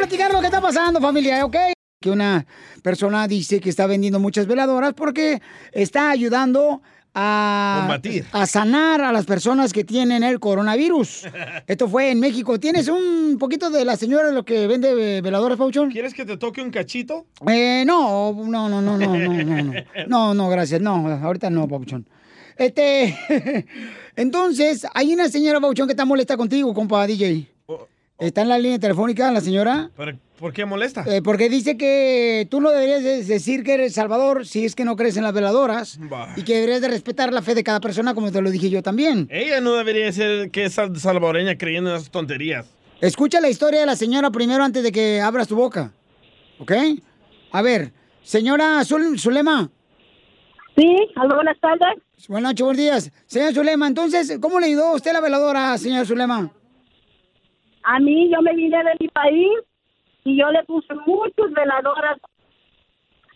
platicar lo que está pasando, familia, ¿ok? Que una persona dice que está vendiendo muchas veladoras porque está ayudando a a sanar a las personas que tienen el coronavirus. Esto fue en México. ¿Tienes un poquito de la señora lo que vende eh, veladoras, Pauchón? ¿Quieres que te toque un cachito? Eh, no, no, no, no, no, no, no. No, no, gracias. No, ahorita no, Pauchón. Este, entonces, hay una señora Pauchón que está molesta contigo, compa DJ. ¿Está en la línea telefónica la señora? ¿Pero ¿Por qué molesta? Eh, porque dice que tú no deberías de- decir que eres salvador si es que no crees en las veladoras Bah. y que deberías de respetar la fe de cada persona como te lo dije yo también. Ella no debería ser que es sal- salvadoreña creyendo en esas tonterías. Escucha la historia de la señora primero antes de que abras tu boca. ¿Ok? A ver, señora Zul- Zulema. Sí, aló, buenas tardes. Buenas noches, buenos días. Señora Zulema, entonces, ¿cómo le ayudó a usted la veladora, señora Zulema? A mí yo me vine de mi país y yo le puse muchas veladoras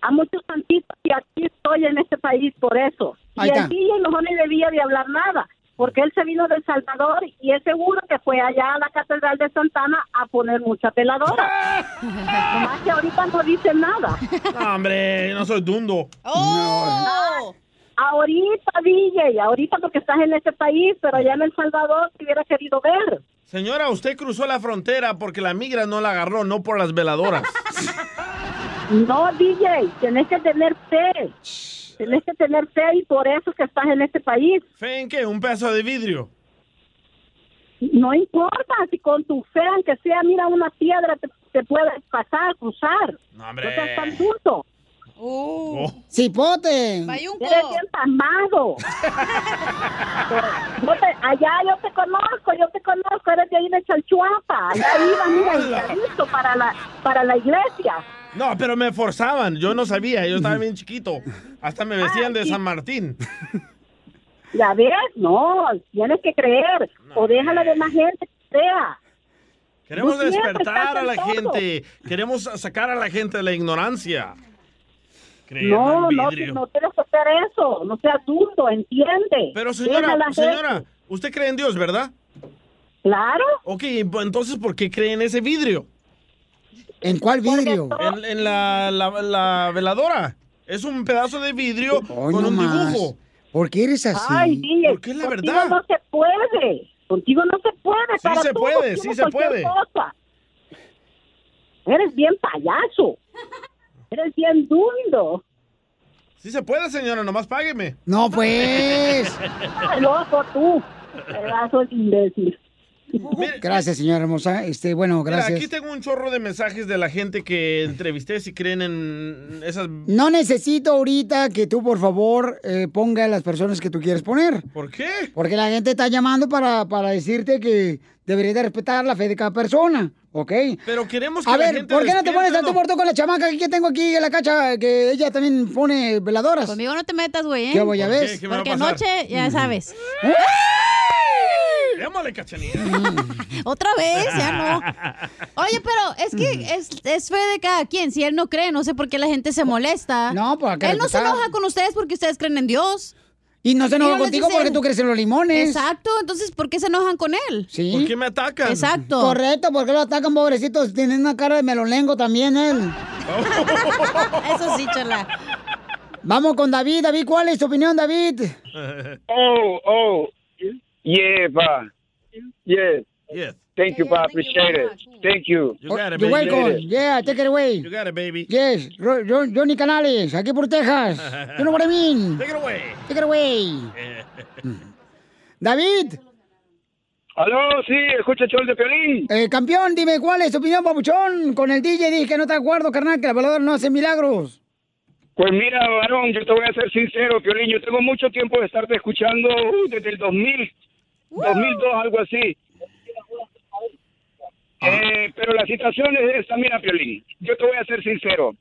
a muchos santitos y aquí estoy en este país por eso. Ahí y está. el DJ mejor ni debía de hablar nada, porque él se vino de El Salvador y es seguro que fue allá a la Catedral de Santana a poner muchas veladoras. Nomás que ahorita no dice nada. No, hombre, no soy dundo. ¡Oh! Ahorita, DJ, ahorita porque estás en este país, pero allá en El Salvador te hubiera querido ver. Señora, usted cruzó la frontera porque la migra no la agarró, no por las veladoras. No, DJ, tenés que tener fe. Tenés que tener fe y por eso es que estás en este país. ¿Fe en qué? ¿Un pedazo de vidrio? No importa si con tu fe, aunque sea, mira, una piedra te, te puedes pasar, cruzar. No, No hombre. seas tan tonto. Oh. ¡Cipote! Eres bien pasmado. Allá yo te conozco, yo te conozco, eres de Chalchuapa. Allá ibas, mira, listo para la, para la iglesia. No, pero me forzaban. Yo no sabía. Yo estaba bien chiquito. Hasta me vestían de San Martín. Ya ves, no, tienes que creer. O déjala de más gente que crea. Queremos despertar a la todo. gente. Queremos sacar a la gente de la ignorancia. Creyendo No, no, no tienes que hacer eso. No seas dundo, entiende. Pero señora, señora, gente. usted cree en Dios, ¿verdad? Claro. Ok, entonces, ¿por qué cree en ese vidrio? ¿En cuál vidrio? En, en la, la- la veladora. Es un pedazo de vidrio Hoy con no un más. dibujo. ¿Por qué eres así? Ay, DJ, Porque es la contigo verdad. no se puede. Contigo no se puede. Sí para se puede, sí se puede. cosa. Eres bien payaso. Eres bien dundo. Sí se puede, señora, nomás págueme. No, pues. Estás loco tú. Pedazo de imbécil. Gracias, señora hermosa. Este, bueno, Mira, gracias. aquí tengo un chorro de mensajes de la gente que entrevisté si creen en esas... No necesito ahorita que tú, por favor, eh, ponga las personas que tú quieres poner. ¿Por qué? Porque la gente está llamando para, para decirte que deberías de respetar la fe de cada persona, ¿ok? Pero queremos que A la ver, gente ¿por qué no te pones tanto muerto con la chamaca que tengo aquí en la cacha, que ella también pone veladoras? Conmigo no te metas, güey, ¿eh? ¿Qué voy a ¿Por ver? Porque anoche, ya sabes. Llámale, cachanilla. Otra vez, ya no. Oye, pero es que es, es fe de cada quien. Si él no cree, no sé por qué la gente se molesta. No, pues que Él no se enoja con ustedes porque ustedes creen en Dios. Y no se enoja contigo dice- porque tú crees en los limones. Exacto, entonces ¿por qué se enojan con él? Sí. ¿Por qué me atacan? Exacto. Correcto, porque lo atacan, pobrecitos. Tienen una cara de melolengo también él. Eso sí, chala. Vamos con David. David, ¿cuál es tu opinión, David? Oh, oh, yeah, pa. Yes. Yes. Thank you, pa. Appreciate it. Thank you. You got it, You're baby. welcome. Yeah, take it away. You got it, baby. Yes, Ro- Ro- Johnny Canales, aquí por Texas. You know what I mean? Take it away. Take it away. David. Aló, sí, escucha el show de Piolín. Eh, campeón, dime cuál es tu opinión, papuchón. Con el DJ dije que no te acuerdo, carnal, que la palabra no hace milagros. Pues mira, varón, yo te voy a ser sincero, Piolín, yo tengo mucho tiempo de estarte escuchando uh, desde el 2000, 2002, algo así. Eh, pero la situación es esta, mira, Piolín, yo te voy a ser sincero.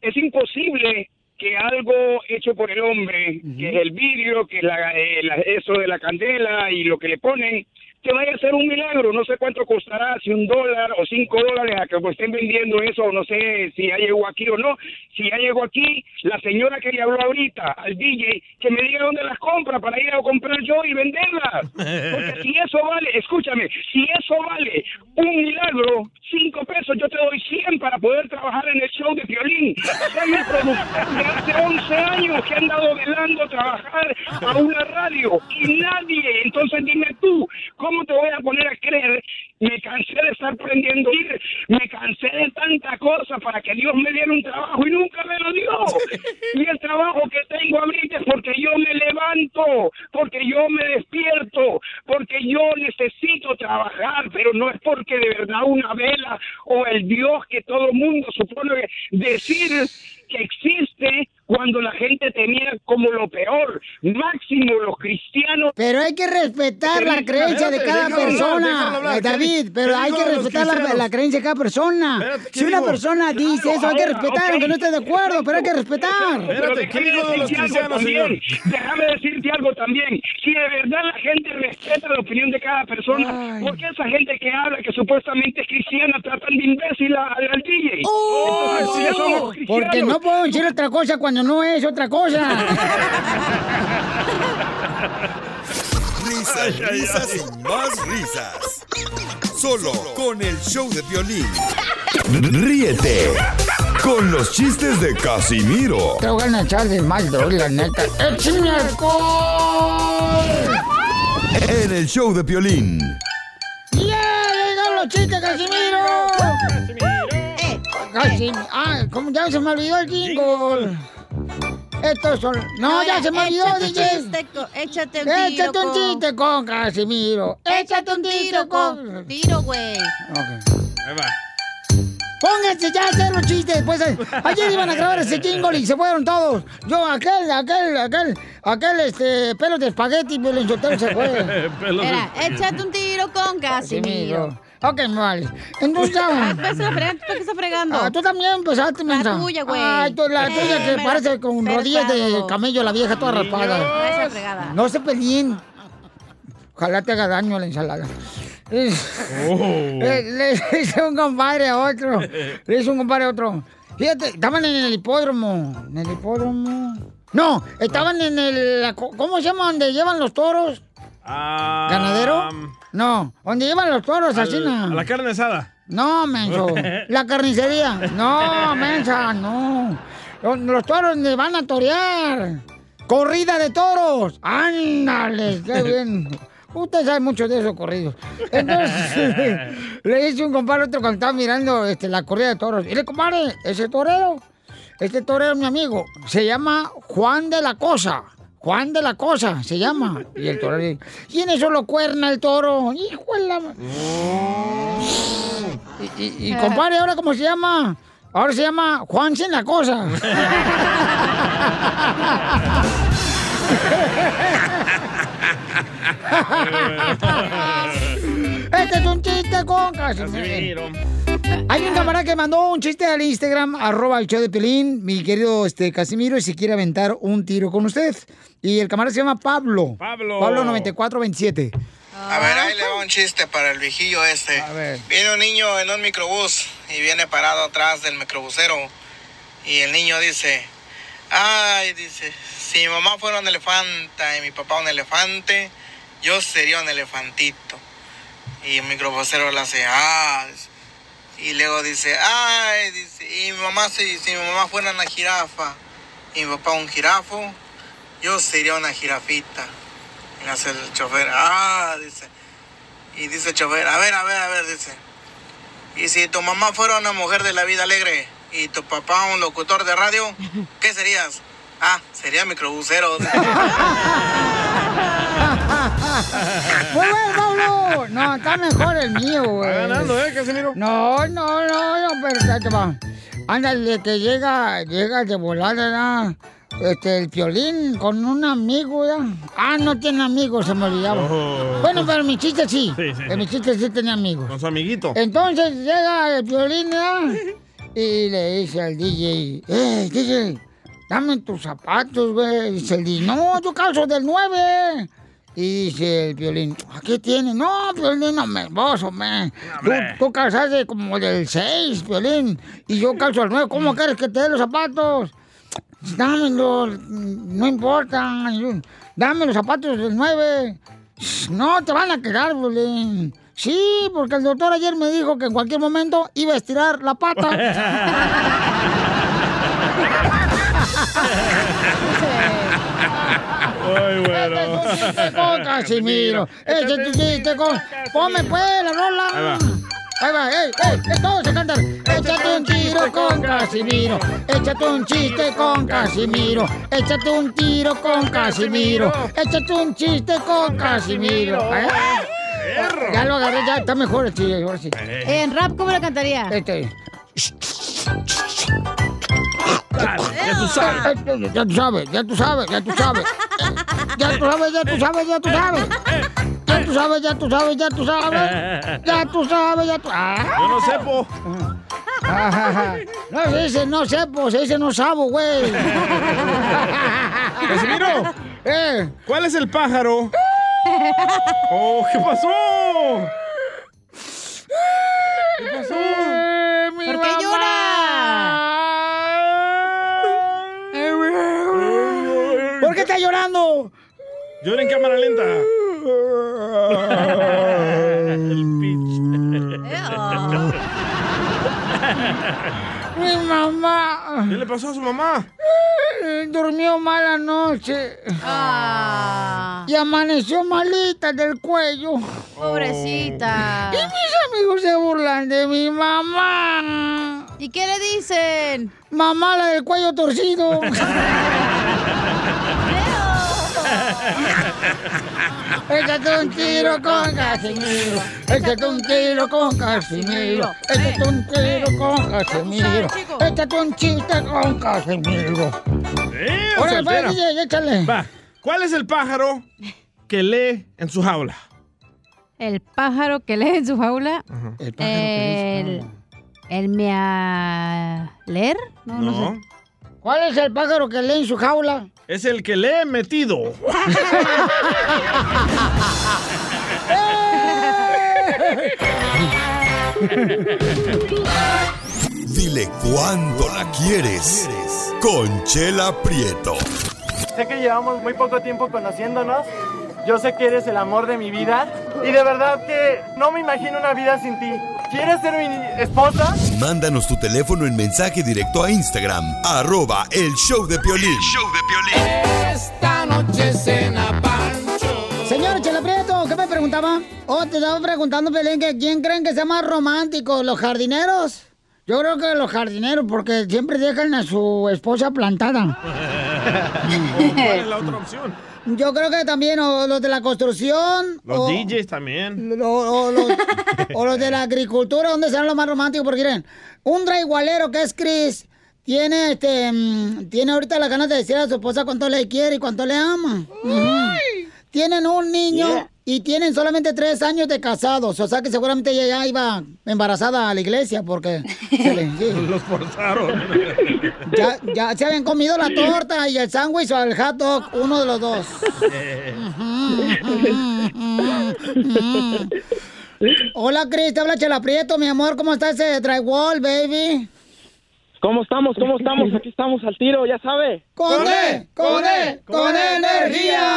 Es imposible que algo hecho por el hombre, que es el vidrio, que es la, eh, la- eso de la candela y lo que le ponen, que vaya a ser un milagro. No sé cuánto costará, si un dólar o cinco dólares a que estén vendiendo eso, no sé si ya llegó aquí o no. Si ya llegó aquí, la señora que le habló ahorita al DJ, que me diga dónde las compra para ir a comprar yo y venderlas. Porque si eso vale, escúchame, si eso vale un milagro, cinco pesos, yo te doy 100 para poder trabajar en el show de violín. Soy un productor de hace 11 años que han dado velando trabajar a una radio y nadie. Entonces dime tú, ¿cómo te voy a poner a creer? Me cansé de estar prendiendo ir, me cansé de tanta cosa para que Dios me diera un trabajo y nunca me lo dio. Y el trabajo que tengo ahorita es porque yo me levanto, porque yo me despierto, porque yo necesito trabajar, pero no es porque de verdad una vela o el Dios que todo mundo supone decir que existe cuando la gente tenía como lo peor, máximo los cristianos. Pero hay que respetar la creencia de cada persona, eh, David, pero hay que respetar la, la creencia de cada persona. Si una persona dice eso, hay que respetar, aunque no esté de acuerdo, pero hay que respetar. Pero déjame decirte algo también. Déjame decirte algo también. Si de verdad la gente respeta la opinión de cada persona, ¿por qué esa gente que habla que supuestamente es cristiana tratan de imbécil al, al DJ? Entonces, ¿por qué somos cristianos? Porque no puedo decir otra cosa cuando no es otra cosa. Risas, risas y más risas. Solo con el show de violín. Ríete con los chistes de Casimiro Te voy a echar de mal, la neta. ¡Échame alcohol! en el show de violín. ¡Ya llegaron los chistes, Casimiro! Eh, Casi, ah, como ya se me olvidó el jingle. Estos son. No, ya se me olvidó, échate un DJ. échate un tiro Échate un con- chiste con Casimiro. Échate un tiro con... Tiro, güey. Ahí va. Pónganse ya a hacer los chistes. Pues, eh, ayer iban a grabar ese jingle y se fueron todos. Yo, aquel, aquel, aquel, aquel, este, pelo de espagueti, pero el soltero se fue. Mira, échate un tiro con Casimiro. Ok, vale. Entonces ya. Ah, pues, la ¿Por qué estás fregando? Ah, tú también empezaste, mensa. tuya, güey. Ay, tú, la Eh, tuya que la- parece con pero rodillas de camello, la vieja toda raspada. Esa fregada. No se peleen. Ojalá te haga daño a la ensalada. Es- Le, le hice un compadre a otro. Le hice un compadre a otro. Fíjate, estaban en el hipódromo. En el hipódromo. No, estaban en el. la ¿Cómo se llama? Donde llevan los toros. Ah, ¿Ganadero? No, donde llevan los toros, al- a la carne asada. No, menso. La carnicería. No, mensa, no. Los, los toros donde van a torear. Corrida de toros. Ándale, qué bien. Usted sabe mucho de esos corridos. Entonces, le hice un compadre otro cuando estaba mirando este, la corrida de toros. Y le compadre, ese torero, este torero mi amigo, se llama Juan de la Cosa. Juan de la Cosa se llama. Y el torero dice, ¿y en eso lo cuerna el toro? Hijo de la... ma- Y, y, y, compadre, ¿ahora cómo se llama? Ahora se llama Juan sin la cosa. este es un chiste con Casimiro. Hay un camarada que mandó un chiste al Instagram, arroba el show de Pelín, mi querido este, Casimiro, y si quiere aventar un tiro con usted. Y el camarada se llama Pablo. Pablo. Pablo 9427. A ver, ahí le va un chiste para el viejillo este. Viene un niño en un microbús y viene parado atrás del microbusero. Y el niño dice, ay, dice, si mi mamá fuera un elefanta y mi papá un elefante, yo sería un elefantito. Y el microbusero le hace, ah, dice. Y luego dice, ay, dice, y mi mamá, si, si mi mamá fuera una jirafa y mi papá un jirafo, yo sería una jirafita. Y hace el chofer, ah, dice. Y dice el chofer, a ver, a ver, a ver, dice. Y si tu mamá fuera una mujer de la vida alegre y tu papá un locutor de radio, ¿qué serías? Ah, sería microbusero. Muy bueno, Pablo. No, está mejor el mío, güey. Va ganando, ¿eh, Casimiro? No, no, no, no, pero ya te va. Ándale, que llega, llega de volada, ¿no? Este, el violín con un amigo, ¿ya? Ah, no tiene amigos, se me olvidaba. Oh. Bueno, pero mi chiste sí. Sí, sí, mi chiste sí tenía amigos. Con su amiguito. Entonces llega el violín ¿ya? y le dice al DJ, ¡eh, DJ! Dame tus zapatos, güey. Dice el DJ, no, yo calzo del 9. Y dice el violín, ¿a qué tiene? No, violín, no me vos, hombre. Tú, tú calzaste como del 6, violín. Y yo calzo al 9. ¿Cómo quieres que te dé los zapatos? Dámelos, no importa. Dame los zapatos del 9. No, te van a quedar, violín. Sí, porque el doctor ayer me dijo que en cualquier momento iba a estirar la pata. Muy bueno. chiste con Casimiro. Este es tu chiste con. Ponme pues la Ahí rola. va. Ahí va, ey, ey, ey, todos se cantan. Échate un tiro con Casimiro. Échate un chiste con Casimiro. Échate un tiro con Casimiro. Échate un chiste con Casimiro. ¿Eh? Ya lo agarré, ya está mejor el chiste, ahora sí. En rap, ¿cómo lo cantaría? Este. Ya tú sabes. Ya tú sabes, ya tú sabes, ya tú sabes. Ya tú sabes, ya tú sabes, ya tú sabes. Ya tú sabes, ya tú sabes, ya tú sabes. Ya tú sabes, ya tú. Ah. Yo no sé, po. No se dice no sepo, se dice no sabo, güey. Casimiro, Eh, ¿cuál es el pájaro? Oh, ¿qué pasó? ¿Qué pasó? eh, mi ¿Por qué mamá. ¿Por qué está llorando? Llora en cámara lenta. El. Mi mamá ¿Qué le pasó a su mamá? durmió mala noche Ah, y amaneció malita del cuello. pobrecita. Y mis amigos se burlan de mi mamá. ¿Y qué le dicen? Mamá, la del cuello torcido. Échate un tiro con Casimiro. Échate un tiro con Casimiro. Échate un tiro con Casimiro. Échate un chiste con Casimiro. Eh, Órale, pues, soltera. DJ, échale. Va. ¿Cuál es el pájaro que lee en su jaula? El pájaro que lee en su jaula. El pájaro que El. El mealer. No, no, sé. ¿Cuál es el pájaro que lee en su jaula? Es el que lee metido. Dile cuándo la quieres. Conchela Prieto. Sé que llevamos muy poco tiempo conociéndonos. Yo sé que eres el amor de mi vida. Y de verdad que no me imagino una vida sin ti. ¿Quieres ser mi esposa? Mándanos tu teléfono en mensaje directo a Instagram. Arroba el show de Piolín. Esta noche cena Pancho. Señor Chela Prieto, ¿qué me preguntaba? Oh, te estaba preguntando, Pelín, que quién creen que sea más romántico, los jardineros. Yo creo que los jardineros, porque siempre dejan a su esposa plantada. ¿Cuál es la otra opción? Yo creo que también, o los de la construcción. Los o, DJs también. o- o los, o los de la agricultura, ¿dónde serán los más románticos? Porque miren, un draigualero que es Chris, tiene este mm, tiene ahorita las ganas de decir a su esposa cuánto le quiere y cuánto le ama. Tienen un niño Yeah. Y tienen solamente tres años de casados. O sea que seguramente ella ya iba embarazada a la iglesia porque se le- sí. Los forzaron. ya, ya se habían comido la torta y el sándwich o el hot dog, uno de los dos. Hola, Cris, te habla Chela Prieto, mi amor. ¿Cómo está ese drywall, baby? ¿Cómo estamos? ¿Cómo estamos? Aquí estamos al tiro, ya sabe. ¡Con E! ¡Con E! ¡Con energía!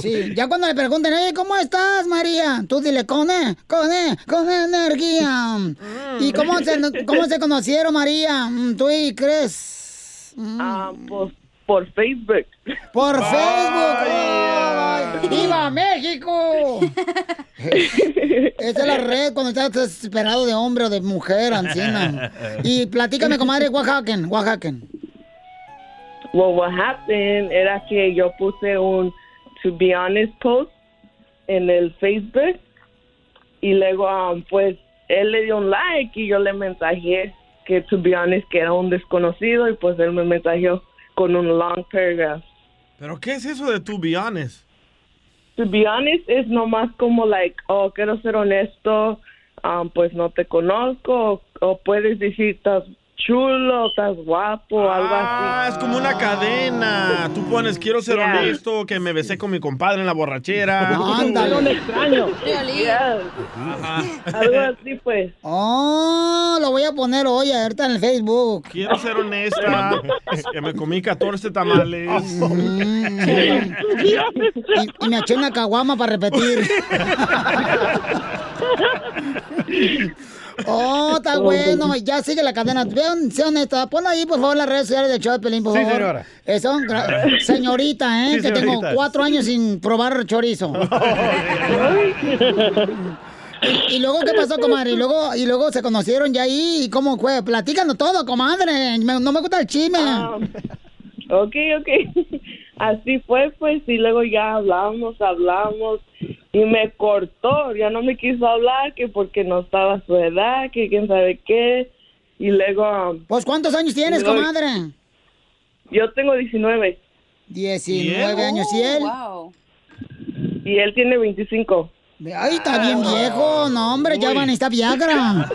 Sí, ya cuando le pregunten, "Oye, ¿cómo estás, María? Tú dile, con E, con E, con energía. ¿Y cómo se, cómo se conocieron, María? Mm, ¿Tú y Cris? Ah, pues por Facebook. Por Facebook. Ay. ¡Viva México! Esa es la red cuando estás desesperado de hombre o de mujer, anciana. Y platícame, comadre, Oaxaca, Oaxaca. Well, what happened era que yo puse un to be honest post en el Facebook y luego um, pues él le dio un like y yo le mensajé que to be honest que era un desconocido y pues él me mensajeó con un long paragraph. ¿Pero qué es eso de to be honest? To be honest es nomás como like, oh, quiero ser honesto, um, pues no te conozco, o, o puedes decir, estás chulo, estás guapo, algo Ah, así. es como una cadena. Tú pones, quiero ser Yeah. honesto, que me besé con mi compadre en la borrachera. Ándale. Un extraño. Yes. Ajá. Algo así pues. Oh, lo voy a poner hoy ahorita en el Facebook. Quiero ser honesta, que me comí 14 tamales. Mm. Y, y me eché una caguama para repetir. Oh, está bueno. Ya sigue la cadena. Vean, sé honesta. Ponlo ahí, por favor, las redes sociales del show de Pelín, por Sí, favor. señora. Eh, son señorita, ¿eh? Sí, que tengo cuatro años sin probar chorizo. y, y luego, ¿qué pasó, comadre? Y luego, y luego se conocieron ya ahí. ¿Y cómo fue? Platícanos todo, comadre. Me- no me gusta el chisme. Ah, ok, ok. Así fue, pues, y luego ya hablamos, hablamos, y me cortó, ya no me quiso hablar, que porque no estaba a su edad, que quién sabe qué, y luego... um, Pues, ¿cuántos años tienes, luego- comadre? Yo tengo 19. 19 años, ¿y él? Y él tiene 25. Ay, está bien viejo. No, hombre, ya van a necesitar Viagra.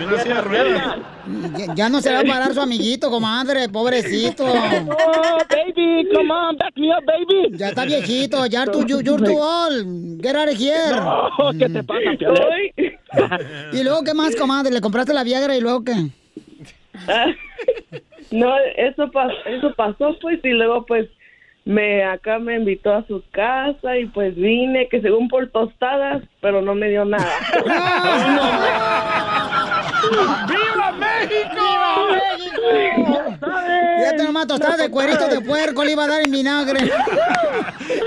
Y una silla de ruedas. Ya, ya no se va a parar su amiguito, comadre, pobrecito. Oh, baby, come on, back me up, baby. Ya está viejito, ya tú, you, you're too old. Get out of here. No, ¿qué te pasa? ¿Y luego qué más, comadre? ¿Le compraste la Viagra y luego qué? No, eso, pas- eso pasó, pues, y luego, pues, me acá me invitó a su casa y pues vine, que según por tostadas, pero no me dio nada. ¡Viva México! Ya te nomás tostadas de cuerito de puerco le iba a dar en vinagre.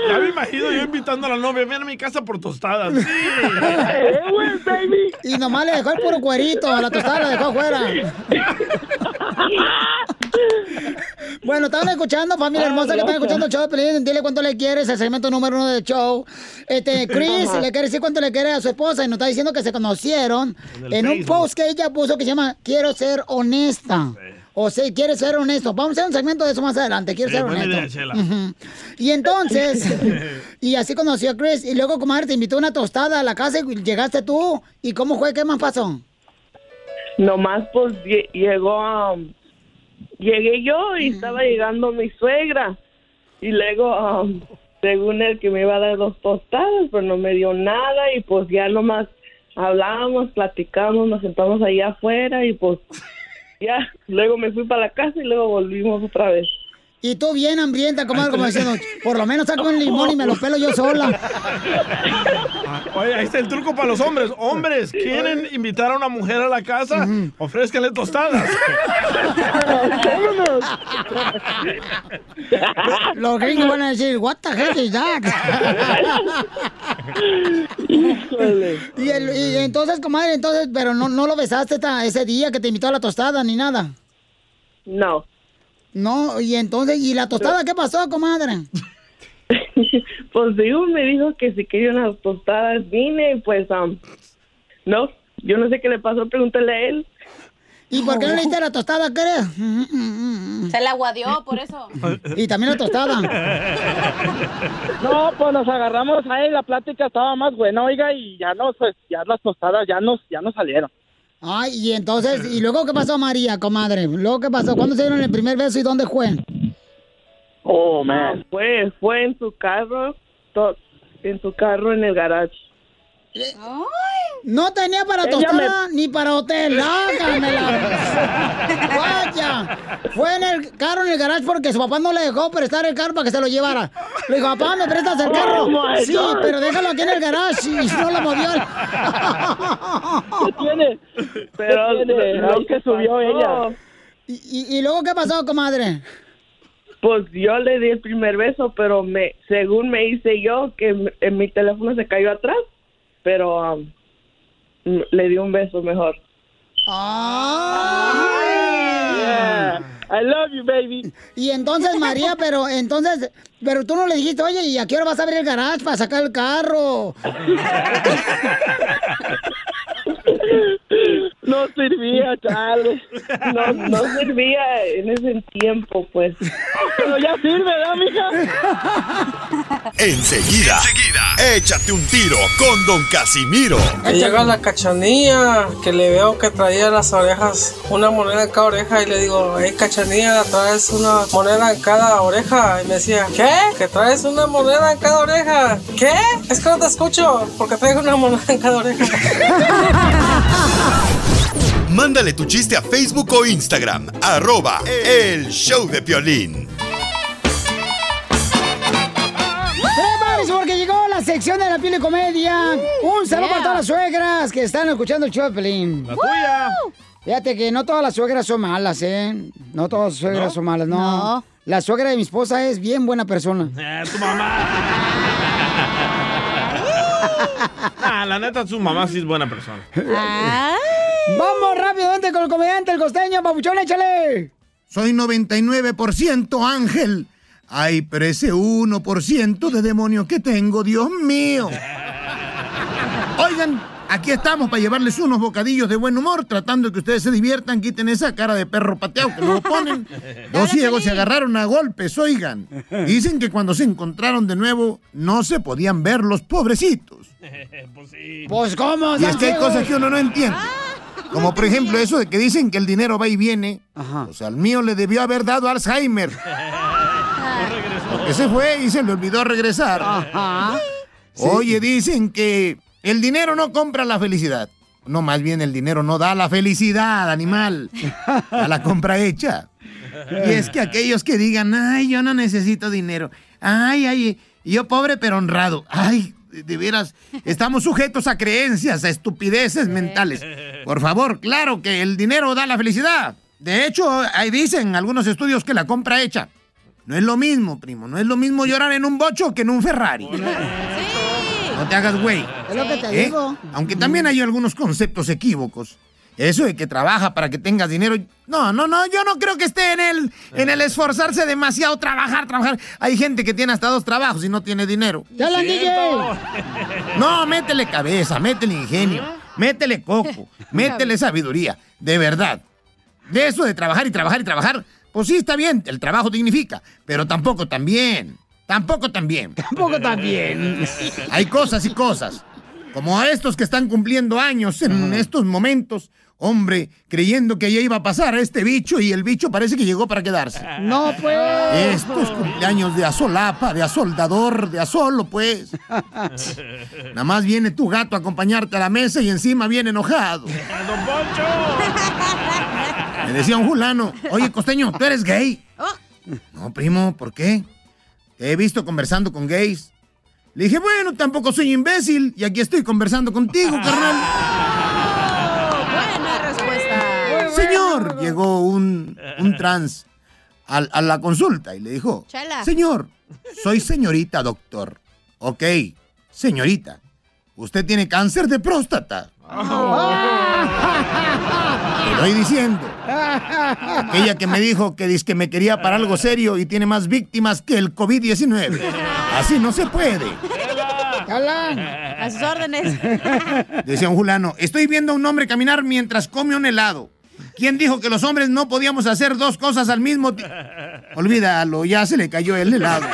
Ya me imagino yo invitando a la novia, ven a mi casa por tostadas. Y nomás le dejó el puro cuerito, a la tostada la dejó afuera. Bueno, estaban escuchando, familia hermosa, que están escuchando el show de Pelín. Dile cuánto le quieres, el segmento número uno del show. Este, Chris le quiere decir cuánto le quiere a su esposa y nos está diciendo que se conocieron En un post que ella puso que se llama Quiero ser honesta. O sea, quiere ser honesto. Vamos a hacer un segmento de eso más adelante. Quiero Sí, ser honesto. idea. Y entonces, y así conoció a Chris. Y luego, comadre, te invitó una tostada a la casa y llegaste tú. ¿Y cómo fue? ¿Qué más pasó? Nomás pues lle- llegó a... llegué yo y estaba llegando mi suegra. Y luego, um, según él que me iba a dar dos tostadas, pero no me dio nada y pues ya nomás hablábamos, platicamos, nos sentamos allá afuera y pues ya, luego me fui para la casa y luego volvimos otra vez. Y tú bien hambrienta, comadre, como diciendo, por lo menos saco un limón y me lo pelo yo sola. Oye, ahí está el truco para los hombres. Hombres, ¿quieren invitar a una mujer a la casa? Ofrézcanle tostadas. Los gringos van a decir, what the hell is that? y, el- y entonces, comadre, entonces, pero no, no lo besaste esta- ese día que te invitó a la tostada ni nada. No. No, y entonces, ¿y la tostada qué pasó, comadre? Pues digo, me dijo que si quería unas tostadas vine y pues um, no, yo no sé qué le pasó, pregúntale a él. ¿Y por qué no le diste la tostada, crees? Se la aguadeó, por eso. Y también la tostada. No, pues nos agarramos ahí, la plática estaba más buena, oiga, y ya no, pues, ya las tostadas ya nos, ya nos salieron. Ay, y entonces, ¿y luego qué pasó, María, comadre? ¿Luego qué pasó? ¿Cuándo se dieron el primer beso y dónde fue? Oh, man. fue, fue en su carro, to- en su carro en el garage. No tenía para Ella tostada ni para hotel. Hágamela. Vaya. Fue en el carro en el garage porque su papá no le dejó prestar el carro para que se lo llevara. Le dijo, papá, ¿me prestas el carro? Oh, my sí, God. pero déjalo aquí en el garage y no lo movió. ¿Qué tiene? Pero ¿Qué tiene? lo que subió pasó- ella. ¿Y, y, y luego qué pasó, comadre? Pues yo le di el primer beso, pero me, según me hice yo, que en mi teléfono se cayó atrás, pero um, le di un beso mejor. Yeah. I love you, baby. Y entonces, María, pero entonces, pero tú no le dijiste, oye, ¿y a qué hora vas a abrir el garage para sacar el carro? No servía, Charles. No, no servía en ese tiempo, pues. Pero ya sirve, ¿verdad, mija? Enseguida, échate un tiro con Don Casimiro. Ahí llega la cachanilla, que le veo que traía las orejas, una moneda en cada oreja, y le digo, hey cachanilla, traes una moneda en cada oreja. Y me decía, ¿qué? ¿Que traes una moneda en cada oreja? ¿Qué? Es que no te escucho, porque traigo una moneda en cada oreja. Mándale tu chiste a Facebook o Instagram, arroba el show de Piolín. ¡Prepárense porque llegó la sección de la piel y comedia! Un saludo para todas las suegras que están escuchando el show de Pelín. La tuya. Fíjate que no todas las suegras son malas, ¿eh? No todas las suegras ¿No? son malas, no. La suegra de mi esposa es bien buena persona. Eh, tu mamá. Ah, la neta, su mamá sí es buena persona. Vamos rápidamente con el comediante, el costeño, papuchón, échale. Soy 99% ángel. Ay, pero ese 1% de demonio que tengo, Dios mío. Oigan, aquí estamos para llevarles unos bocadillos de buen humor, tratando de que ustedes se diviertan, quiten esa cara de perro pateado que luego ponen. Dos ciegos se agarraron a golpes, oigan. Dicen que cuando se encontraron de nuevo, no se podían ver los pobrecitos. pues sí. Pues, ¿cómo? Y es que hay cosas que uno no entiende. Como por ejemplo eso de que dicen que el dinero va y viene. O sea, al mío le debió haber dado Alzheimer. Porque se fue y se le olvidó regresar. Oye, dicen que el dinero no compra la felicidad. No, más bien el dinero no da la felicidad, animal. A la compra hecha. Y es que aquellos que digan, ay, yo no necesito dinero. Ay, ay, yo pobre pero honrado. Ay, de- veras, estamos sujetos a creencias, a estupideces mentales. Por favor, claro que el dinero da la felicidad. De hecho, ahí dicen algunos estudios que la compra hecha. No es lo mismo, primo. No es lo mismo llorar en un bocho que en un Ferrari. No te hagas güey. Es lo que te ¿Eh? digo. Aunque también hay algunos conceptos equívocos. Eso de que trabaja para que tengas dinero. No, no, no, yo no creo que esté en el, en el esforzarse demasiado, trabajar, trabajar. Hay gente que tiene hasta dos trabajos y no tiene dinero. ¡Ya hablan, DJ! No, métele cabeza, métele ingenio, métele coco, métele sabiduría, de verdad. De eso de trabajar y trabajar y trabajar, pues sí está bien, el trabajo dignifica, pero tampoco también, tampoco también. Tampoco también. Hay cosas y cosas, como a estos que están cumpliendo años en estos momentos, hombre, creyendo que ya iba a pasar a este bicho y el bicho parece que llegó para quedarse. No, pues. Estos cumpleaños de asolapa, de asoldador, de asolo, pues. Nada más viene tu gato a acompañarte a la mesa y encima viene enojado. ¡Don Poncho! Me decía un fulano, oye, costeño, ¿tú eres gay? No, primo, ¿por qué? Te he visto conversando con gays. Le dije, bueno, tampoco soy imbécil y aquí estoy conversando contigo, carnal. Buena respuesta. Señor, llegó un, un trans al- a, la consulta y le dijo, Chala. señor, soy señorita doctor. Ok, señorita, usted tiene cáncer de próstata. Te estoy diciendo. Aquella que me dijo que, dice que me quería para algo serio y tiene más víctimas que el COVID-19. Así no se puede. A sus órdenes. Decía un fulano, estoy viendo a un hombre caminar mientras come un helado. ¿Quién dijo que los hombres no podíamos hacer dos cosas al mismo tiempo? Olvídalo, ya se le cayó el helado.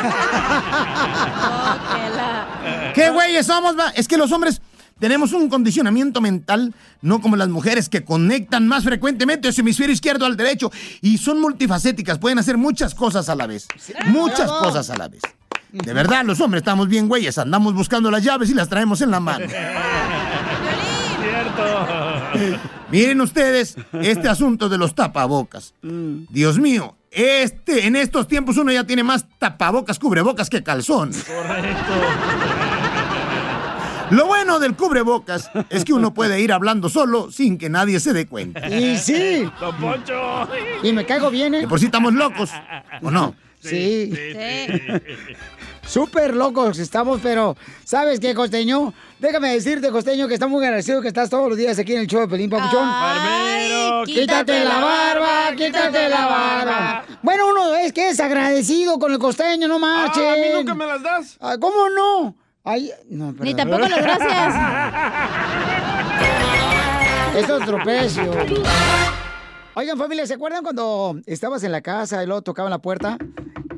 ¿Qué güeyes somos? va? Es que los hombres tenemos un condicionamiento mental, no como las mujeres que conectan más frecuentemente su hemisferio izquierdo al derecho y son multifacéticas, pueden hacer muchas cosas a la vez. Muchas cosas a la vez. De verdad, los hombres estamos bien güeyes, andamos buscando las llaves y las traemos en la mano. Miren ustedes este asunto de los tapabocas. Dios mío, este, en estos tiempos uno ya tiene más tapabocas, cubrebocas que calzón. Lo bueno del cubrebocas es que uno puede ir hablando solo sin que nadie se dé cuenta. Y sí. ¡Don Poncho! Y me caigo bien, ¿eh? De por sí estamos locos, ¿o no? Sí. Súper locos estamos, pero ¿sabes qué, Costeño? Déjame decirte, Costeño, que está muy agradecido que estás todos los días aquí en el show de Pelín Papuchón. Barbero, quítate la barba, quítate la barba. Bueno, uno es que es agradecido con el Costeño, no marchen. Ah, a mí nunca me las das. Ah, ¿Cómo no? Ay, no, Ni tampoco las gracias. Eso es tropecio. Oigan, familia, ¿se acuerdan cuando estabas en la casa y luego tocaban la puerta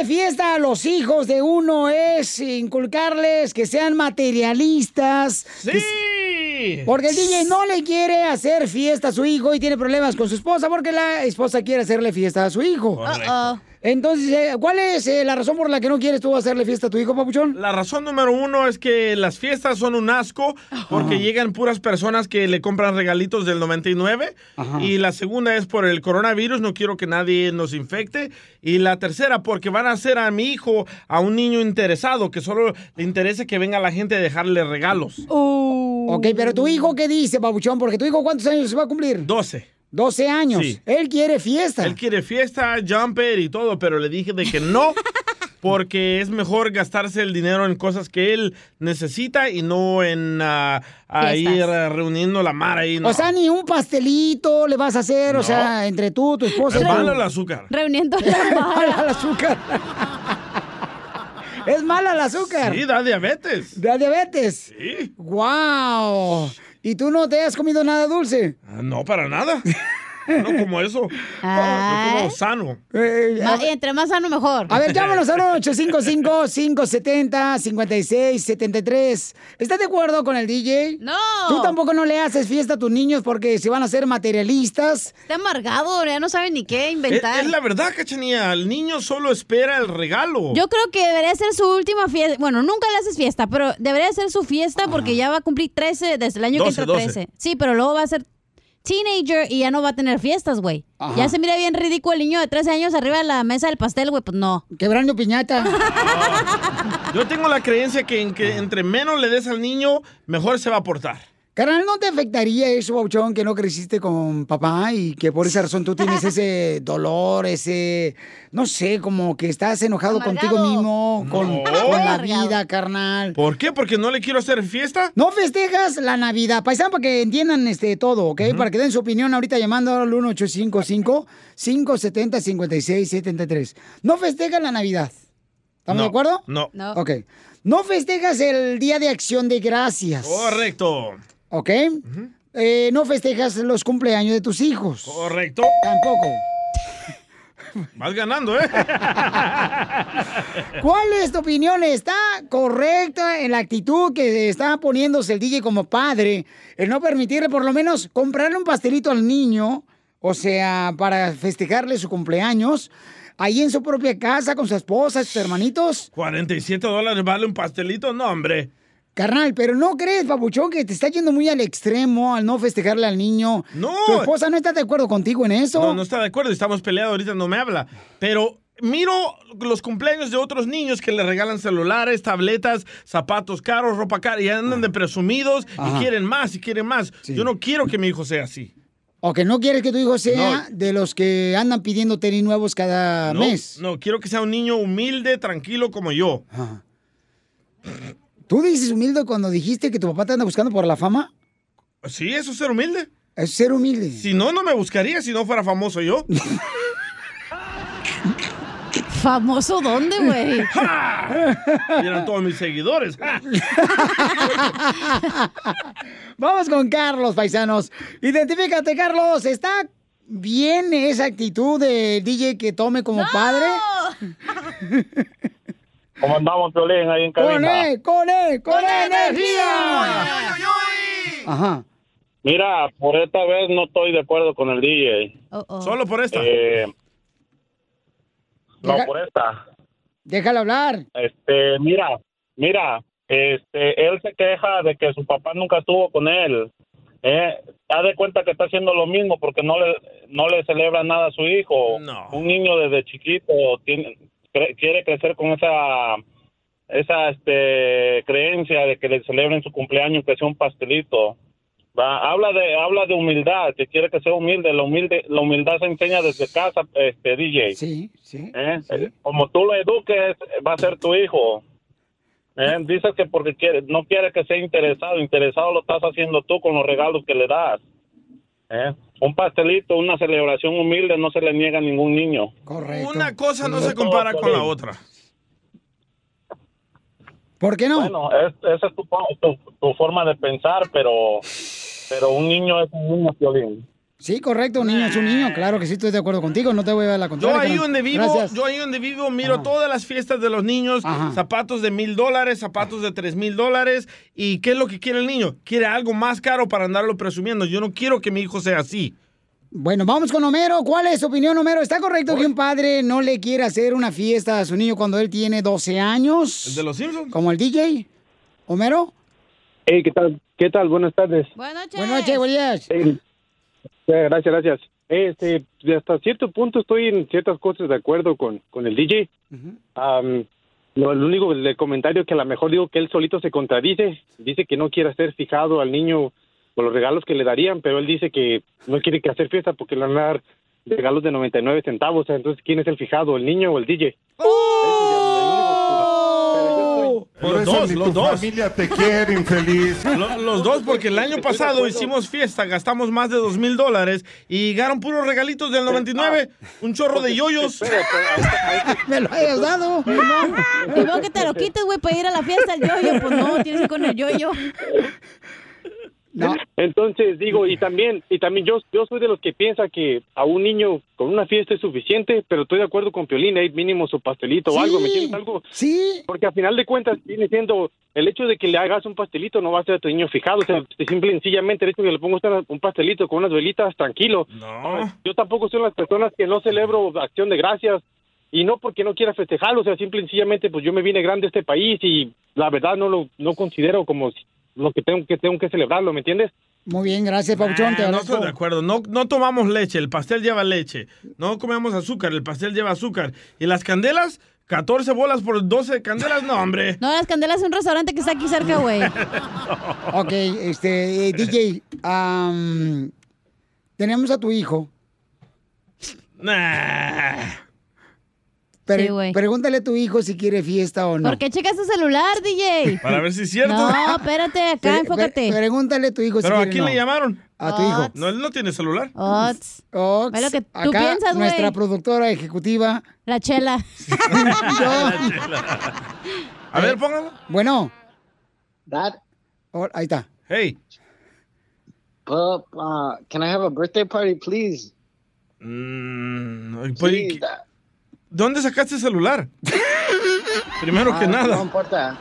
hacerle fiesta a los hijos de uno es inculcarles que sean materialistas? ¡Sí! Porque el DJ no le quiere hacer fiesta a su hijo y tiene problemas con su esposa porque la esposa quiere hacerle fiesta a su hijo. Entonces, eh, ¿cuál es eh, la razón por la que no quieres tú hacerle fiesta a tu hijo, papuchón? La razón número uno es que las fiestas son un asco porque llegan puras personas que le compran regalitos del 99. Y la segunda es por el coronavirus, no quiero que nadie nos infecte. Y la tercera, porque van a hacer a mi hijo a un niño interesado, que solo le interesa que venga la gente a dejarle regalos. Ok, pero tu hijo, ¿qué dice, papuchón? Porque tu hijo, ¿cuántos años se va a cumplir? 12. 12 años. Sí. Él quiere fiesta. Él quiere fiesta, jumper y todo, pero le dije de que no, porque es mejor gastarse el dinero en cosas que él necesita y no en ah, a ir ah, reuniendo la mar ahí. No. O sea, ni un pastelito le vas a hacer, o sea, entre tú, tu esposa. es malo el azúcar. Reuniendo Es malo el azúcar. es malo el azúcar. Sí, da diabetes. ¿Da diabetes? Sí. ¡Wow! ¿Y tú no te has comido nada dulce? Ah, No, para nada. No como eso. No como sano. Ma- y entre más sano, mejor. A ver, llámanos al 855-570-5673. ¿Estás de acuerdo con el DJ? No. ¿Tú tampoco no le haces fiesta a tus niños porque se van a hacer materialistas? Está amargado, ya no sabe ni qué inventar. es la verdad, cachanía. El niño solo espera el regalo. Yo creo que debería ser su última fiesta. Bueno, nunca le haces fiesta, pero debería ser su fiesta porque ya va a cumplir 13 desde el año 12, que entra 12. 13. Sí, pero luego va a ser teenager y ya no va a tener fiestas, güey. Ajá. Ya se mira bien ridículo el niño de 13 años arriba de la mesa del pastel, güey. Pues no. Quebrando piñata. Yo tengo la creencia que, en que entre menos le des al niño, mejor se va a portar. Carnal, ¿no te afectaría eso, Bauchón, que no creciste con papá y que por esa razón tú tienes ese dolor, ese, no sé, como que estás enojado contigo mismo, con, No. con la vida, carnal? ¿Por qué? ¿Porque no le quiero hacer fiesta? No festejas la Navidad, paisano, para que entiendan este todo, ¿ok? Para que den su opinión ahorita llamando al 1855-570-5673. No festejas la Navidad. ¿Estamos No, de acuerdo? no. No. Ok. No festejas el Día de Acción de Gracias. Correcto. ¿Ok? Eh, no festejas los cumpleaños de tus hijos. Correcto. Tampoco. Vas ganando, ¿eh? ¿Cuál es tu opinión? ¿Está correcta en la actitud que está poniéndose el DJ como padre? El no permitirle por lo menos comprarle un pastelito al niño, o sea, para festejarle su cumpleaños, ahí en su propia casa con su esposa, sus hermanitos. 47 dólares vale un pastelito, no, hombre. Carnal, pero ¿no crees, papuchón, que te está yendo muy al extremo al no festejarle al niño? No. ¿Tu esposa no está de acuerdo contigo en eso? No, no está de acuerdo, estamos peleados, ahorita no me habla. Pero miro los cumpleaños de otros niños que le regalan celulares, tabletas, zapatos caros, ropa cara, y andan de presumidos Ajá. y quieren más y quieren más. Yo no quiero que mi hijo sea así. ¿O que no quieres que tu hijo sea de los que andan pidiendo tenis nuevos cada No, mes? no, quiero que sea un niño humilde, tranquilo como yo. ¿Tú dices humilde cuando dijiste que tu papá te anda buscando por la fama? Sí, eso es ser humilde. Es ser humilde. Si no, no me buscaría si no fuera famoso yo. ¿Famoso dónde, güey? Eran todos mis seguidores. Vamos con Carlos, paisanos. Identifícate, Carlos. ¿Está bien esa actitud de DJ que tome como padre? ¿Cómo andamos, Piolín, ahí en ¡Con cabina? él, con él, con energía! Ajá. Mira, por esta vez no estoy de acuerdo con el DJ. Solo por esta. Eh, no, Deja- por esta. Déjalo hablar. Este, mira, mira, este, él se queja de que su papá nunca estuvo con él. Eh, da de cuenta que está haciendo lo mismo porque no le, no le celebra nada a su hijo. Un niño desde chiquito tiene, cre- quiere crecer con esa esa este creencia de que le celebren su cumpleaños que sea un pastelito. Va, habla de habla de humildad, que quiere que sea humilde, la humilde la humildad se enseña desde casa, este DJ. Sí, sí. ¿Eh? Eh, Como tú lo eduques, va a ser tu hijo. ¿Eh? Dices que porque quiere, no quiere que sea interesado, interesado lo estás haciendo tú con los regalos que le das. ¿Eh? Un pastelito, una celebración humilde no se le niega a ningún niño. Correcto. Una cosa no se compara con la otra. ¿Por qué no? Bueno, es- esa es tu, tu, tu forma de pensar, pero pero un niño es un niño, Piolín. Sí, correcto, un niño es un niño. Claro que sí, estoy de acuerdo contigo. No te voy a dar la Yo contraria. ahí carnal. donde vivo, Gracias. yo ahí donde vivo miro todas las fiestas de los niños, zapatos de mil dólares, zapatos de tres mil dólares. ¿Y qué es lo que quiere el niño? Quiere algo más caro para andarlo presumiendo. Yo no quiero que mi hijo sea así. Bueno, vamos con Homero. ¿Cuál es su opinión, Homero? ¿Está correcto que un padre no le quiera hacer una fiesta a su niño cuando él tiene 12 años? ¿El de los Simpsons? Como el DJ. ¿Homero? Hey, ¿qué tal? ¿Qué tal? Buenas tardes. Buenas noches. Buenas noches, buenos días. Gracias, gracias. Este, hasta cierto punto estoy en ciertas cosas de acuerdo con, con el DJ. Am, lo, lo único del comentario que a lo mejor digo que él solito se contradice. Dice que no quiere ser fijado al niño por los regalos que le darían, pero él dice que no quiere que hacer fiesta porque le van a dar regalos de 99 centavos. Entonces, ¿quién es el fijado, el niño o el DJ? Los Por eso dos, ni los tu dos. familia te quiere, infeliz. Lo- Los dos, porque el año pasado hicimos fiesta, gastamos más de dos mil dólares y llegaron puros regalitos del 99, un chorro de yoyos. Me lo hayas dado. Y luego que te lo quites, güey, para ir a la fiesta el yoyo. Pues no, tienes que ir con el yoyo. Entonces digo, y también, y también yo, yo soy de los que piensa que a un niño con una fiesta es suficiente, pero estoy de acuerdo con Piolín, hay mínimo su pastelito o algo, ¿me entiendes? Algo. Sí. Porque al final de cuentas viene siendo el hecho de que le hagas un pastelito no va a ser a tu niño fijado, o sea, simple y sencillamente el hecho de que le pongas un pastelito con unas velitas, tranquilo. No. Yo tampoco soy de las personas que no celebro acción de gracias y no porque no quiera festejarlo, o sea, simple y sencillamente pues yo me vine grande a este país y la verdad no lo no considero como lo que tengo que tengo que celebrarlo, ¿me entiendes? Muy bien, gracias, Pauchón. Te Ah, no estoy de acuerdo. No, no tomamos leche, el pastel lleva leche. No comemos azúcar, el pastel lleva azúcar. ¿Y las candelas? 14 bolas por 12 candelas, no, hombre. No, las candelas es un restaurante que está aquí cerca, güey. Ok, este, eh, DJ, am, tenemos a tu hijo. Nah. Pre- Sí, güey. pregúntale a tu hijo si quiere fiesta o no. ¿Por qué checas tu celular, DJ? Para ver si es cierto. No, espérate, acá, Pre- enfócate. pre- pregúntale a tu hijo si ¿Pero a quiere quién no. le llamaron? A tu hijo. No, él no tiene celular. Ots. Que tú acá, piensas, güey. Nuestra productora ejecutiva. La chela. A ver, póngalo. Bueno. Dad. Oh, ahí está. Hey. Pup, uh, can I have a birthday party, please? Mm, pues, ¿qué- ¿Dónde sacaste el celular? Primero que Ah, nada. No importa.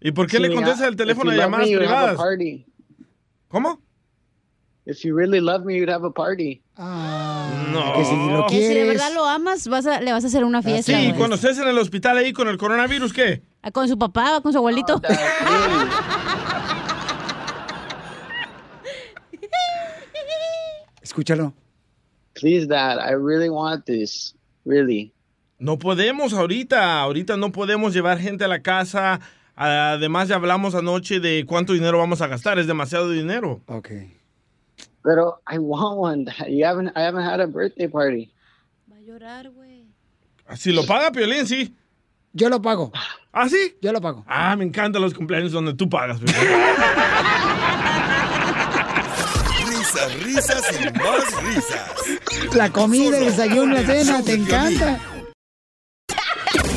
¿Y por qué le contestas ah, el teléfono love llamadas me, a privadas? party. ¿Cómo? If you really love me, you'd have a party. No. Que si lo si de verdad lo amas, vas a- le vas a hacer una fiesta. Sí, güey. cuando estés en el hospital ahí con el coronavirus, ¿qué? Ah, Con su papá, con su abuelito. Escúchalo. Please, Dad. I really want this. Really. No podemos ahorita, ahorita no podemos llevar gente a la casa. Además ya hablamos anoche de cuánto dinero vamos a gastar, es demasiado dinero. Ok. Pero I want one. Dad. You haven't. I haven't had a birthday party. Si lo paga Piolín, sí. Yo lo pago. ¿Ah, sí? Yo lo pago. Ah, me encantan los cumpleaños donde tú pagas. bebé. Risas, risas y más risas. La comida, el desayuno, la cena, te encanta.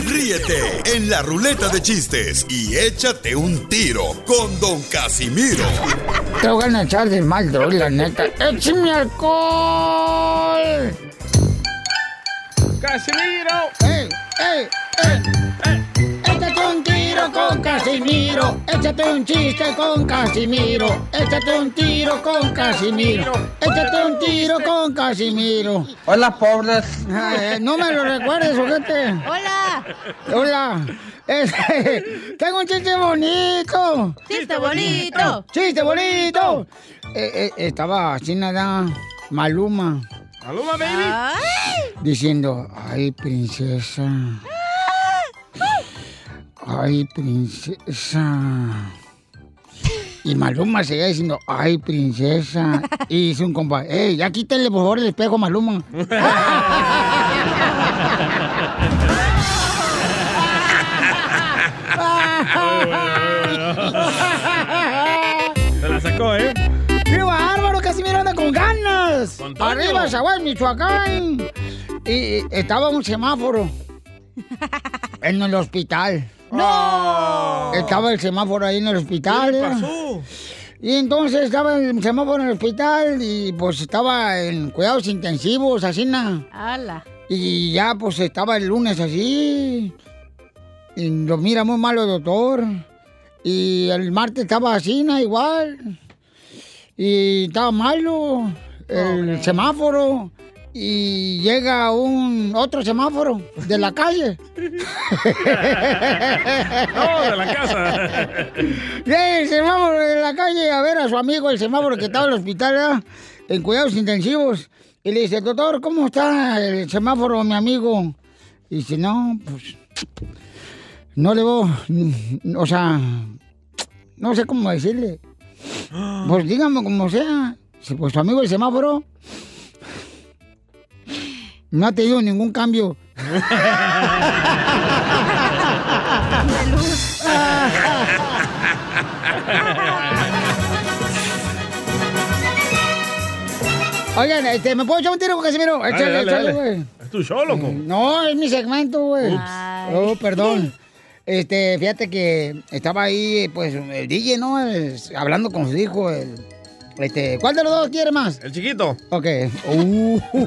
Ríete en la ruleta de chistes y échate un tiro con Don Casimiro. Te voy a echar de mal, droga, la neta. ¡Échame alcohol! ¡Casimiro! ¡Ey, ey, ey! Échate un tiro con Casimiro. Échate un chiste con Casimiro. Échate un tiro con Casimiro. Échate un tiro con Casimiro. Hola, pobres. Ay, no me lo recuerdes, ojete. Hola. Hola. Este, tengo un chiste bonito. Chiste bonito. Chiste bonito. Eh, eh, estaba así nada, Maluma, Maluma, baby. diciendo, ay, princesa. Ay, princesa. Y Maluma seguía diciendo, ay, princesa. Y dice un compa, ey, ya quítale por favor el espejo, Maluma. Se la sacó, ¿eh? ¡Qué bárbaro! Casimiro anda con ganas. Arriba, Zaguay, Michoacán. Y, y estaba un semáforo en el hospital. ¡No! Estaba el semáforo ahí en el hospital. ¿Qué le ¿eh? pasó? Y entonces estaba el semáforo en el hospital y pues estaba en cuidados intensivos, así nada. ¡Hala! Y ya pues estaba el lunes así. Y lo mira muy malo el doctor. Y el martes estaba así, igual. Y estaba malo el semáforo. Y llega un otro semáforo de la calle. No, de la casa. Llega el semáforo de la calle a ver a su amigo, el semáforo que estaba en el hospital, ¿verdad? en cuidados intensivos. Y le dice, doctor, ¿cómo está el semáforo, mi amigo? Y dice, no, pues, no le voy, o sea, no sé cómo decirle. Pues dígame como sea. Dice, pues tu amigo el semáforo no ha tenido ningún cambio. Oigan, este, ¿me puedo echar un tiro con Casimiro? Échale, dale, échale, güey. Es tu show, loco. No, es mi segmento, güey. Oh, perdón. Este, fíjate que estaba ahí, pues, el DJ, ¿no? Hablando con su hijo, el, este, ¿cuál de los dos quiere más? El chiquito. Ok. Uh.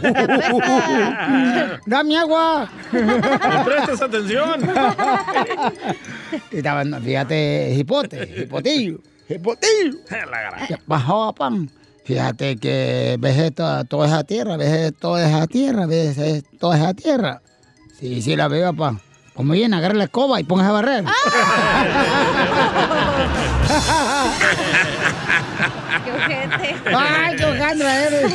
Dame agua. ¿Me prestas atención? Estaban, fíjate, hipote, hipotillo, hipotillo. La Bajó pan. Fíjate que ves esto, toda esa tierra, ves toda esa tierra, ves toda esa tierra. Sí, sí la veo, papá. Muy bien, agarra la escoba y póngase a barrer. ¡Qué ojete! ¡Ay, qué hojandra eres!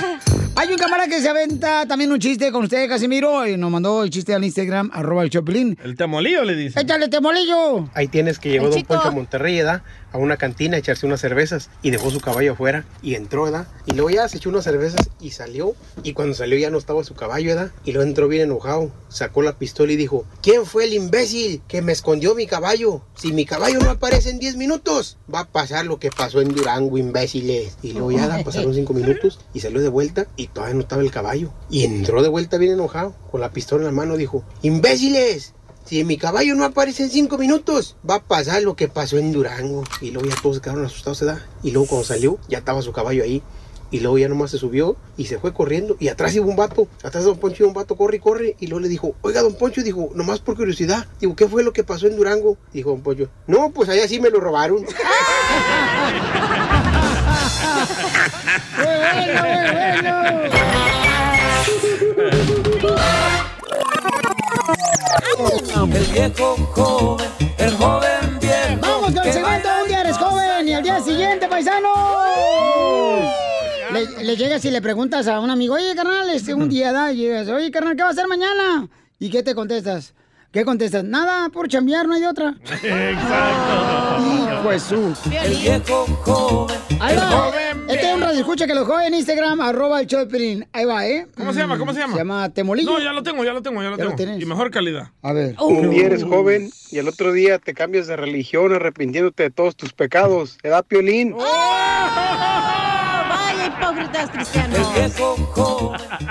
Hay un camarada que se aventa también un chiste con usted, Casimiro, y nos mandó el chiste al Instagram, arroba el Choplin. El temolillo le dice. ¡Échale, temolillo! Ahí tienes que llegó Don. Poncho a Monterrey, ¿verdad? A una cantina a echarse unas cervezas y dejó su caballo afuera y entró, ¿verdad? Y luego ya se echó unas cervezas y salió. Y cuando salió ya no estaba su caballo, ¿verdad? Y luego entró bien enojado, sacó la pistola y dijo, ¿quién fue el imbécil que me escondió mi caballo? Si mi caballo no aparece en 10 minutos, va a pasar lo que pasó en Durango, imbéciles. Y luego ya ¿verdad? pasaron 5 minutos y salió de vuelta y todavía no estaba el caballo. Y entró de vuelta bien enojado, con la pistola en la mano, dijo, imbéciles. Si mi caballo no aparece en cinco minutos, va a pasar lo que pasó en Durango. Y luego ya todos se quedaron asustados, ¿verdad? Y luego cuando salió, ya estaba su caballo ahí. Y luego ya nomás se subió y se fue corriendo. Y atrás iba un vato. Atrás de Don Poncho iba un vato, corre y corre. Y luego le dijo, oiga, Don Poncho, dijo, nomás por curiosidad. Digo, ¿qué fue lo que pasó en Durango? Dijo Don Poncho, no, pues allá sí me lo robaron. ¡Muy bueno, muy bueno! El viejo joven, el joven viejo. Vamos con el segmento Un día eres joven y al día siguiente, paisanos. Le, le llegas y le preguntas a un amigo, oye, carnal, este, un día da, y llegas, oye, carnal, ¿qué va a hacer mañana? ¿Y qué te contestas? ¿Qué contestas? Nada, por chambear, no hay de otra. Exacto. Hijo su. El viejo joven, Ahí el va. joven Este es un radio escucha que lo dejó en Instagram, arroba el show de. Ahí va, ¿eh? ¿Cómo se llama? ¿Cómo se llama? Se llama Temolillo. No, ya lo tengo, ya lo tengo, ya lo Ya lo tengo. tienes. y mejor calidad. A ver. Un día eres joven y el otro día te cambias de religión arrepintiéndote de todos tus pecados. ¿Te da piolín? Vaya hipócritas cristianos.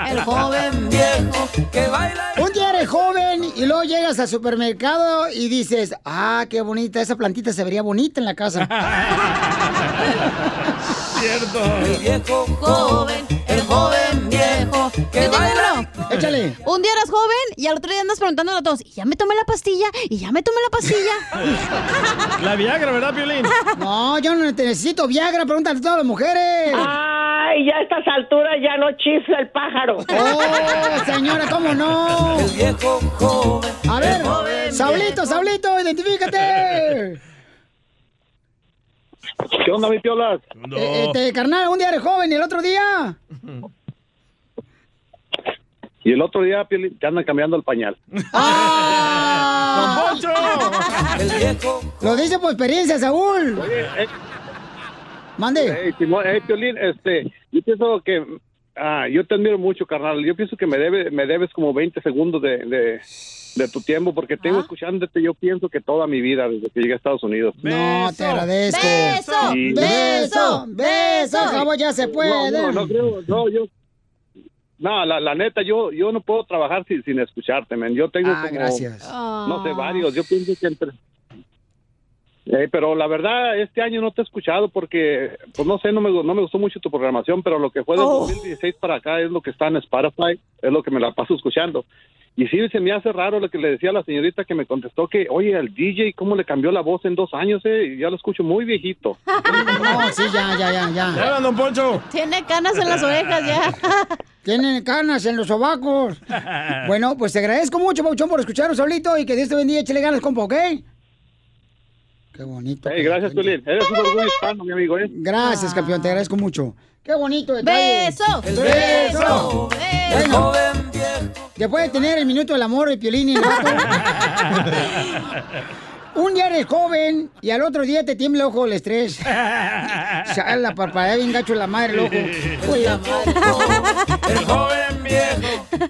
El joven viejo que baila. Un día joven y luego llegas al supermercado y dices, ah, qué bonita, esa plantita se vería bonita en la casa. Cierto. El viejo joven, el joven viejo que baila. Échale. Un día eras joven y al otro día andas preguntándole a todos, y ya me tomé la pastilla, y ya me tomé la pastilla. La Viagra, ¿verdad, Piolín? No, yo no necesito Viagra, pregúntale a todas las mujeres. Ay, ya a estas alturas ya no chifla el pájaro. Oh, señora, ¿cómo no? El viejo joven. A ver, el joven Saulito, viejo. Saulito, identifícate. ¿Qué onda, mi piolas? Eh, Este, carnal, un día eres joven y el otro día. Y el otro día Piolín, te andan cambiando el pañal. ¡Ah! El viejo. Lo dice por experiencia, Saúl. Mande. Hey, Simón, hey, Piolín, este, yo pienso que, ah, yo te admiro mucho, carnal. Yo pienso que me, debe, me debes como 20 segundos de, de, de tu tiempo, porque tengo escuchándote, yo pienso que toda mi vida, desde que llegué a Estados Unidos. No, te agradezco. Beso, Sí. beso, beso. Cabo, ya se puede. No, no, no creo, no, yo... No, la, la neta, yo yo no puedo trabajar sin, sin escucharte, man. Yo tengo Ah, como, gracias. no sé, varios. Yo pienso que entre... Eh, pero la verdad, este año no te he escuchado porque, pues no sé, no me, no me gustó mucho tu programación, pero lo que fue del Oh. 2016 para acá es lo que está en Spotify, es lo que me la paso escuchando. Y sí, se me hace raro lo que le decía a la señorita que me contestó que, oye, al DJ, ¿cómo le cambió la voz en dos años? Eh? Y Ya lo escucho muy viejito. No, sí, ya, ya, ya, ya. Ya, don Poncho. Tiene canas en las orejas ya. Tienen canas en los sobacos. Bueno, pues te agradezco mucho, Pauchón, por escucharnos solito y que Dios te bendiga. Échale ganas, compa, ¿ok? Qué bonito. Hey, gracias, Piolín. Eres un orgullo hispano, mi amigo, ¿eh? Gracias, campeón, te agradezco mucho. Qué bonito detalle. Beso. El Beso. beso. Después de tener el minuto del amor de Piolín y el vato, Un día eres joven y al otro día te tiembla el ojo el estrés. Sale la parpadea bien gacho la madre el ojo. Uy, la madre. El joven viejo.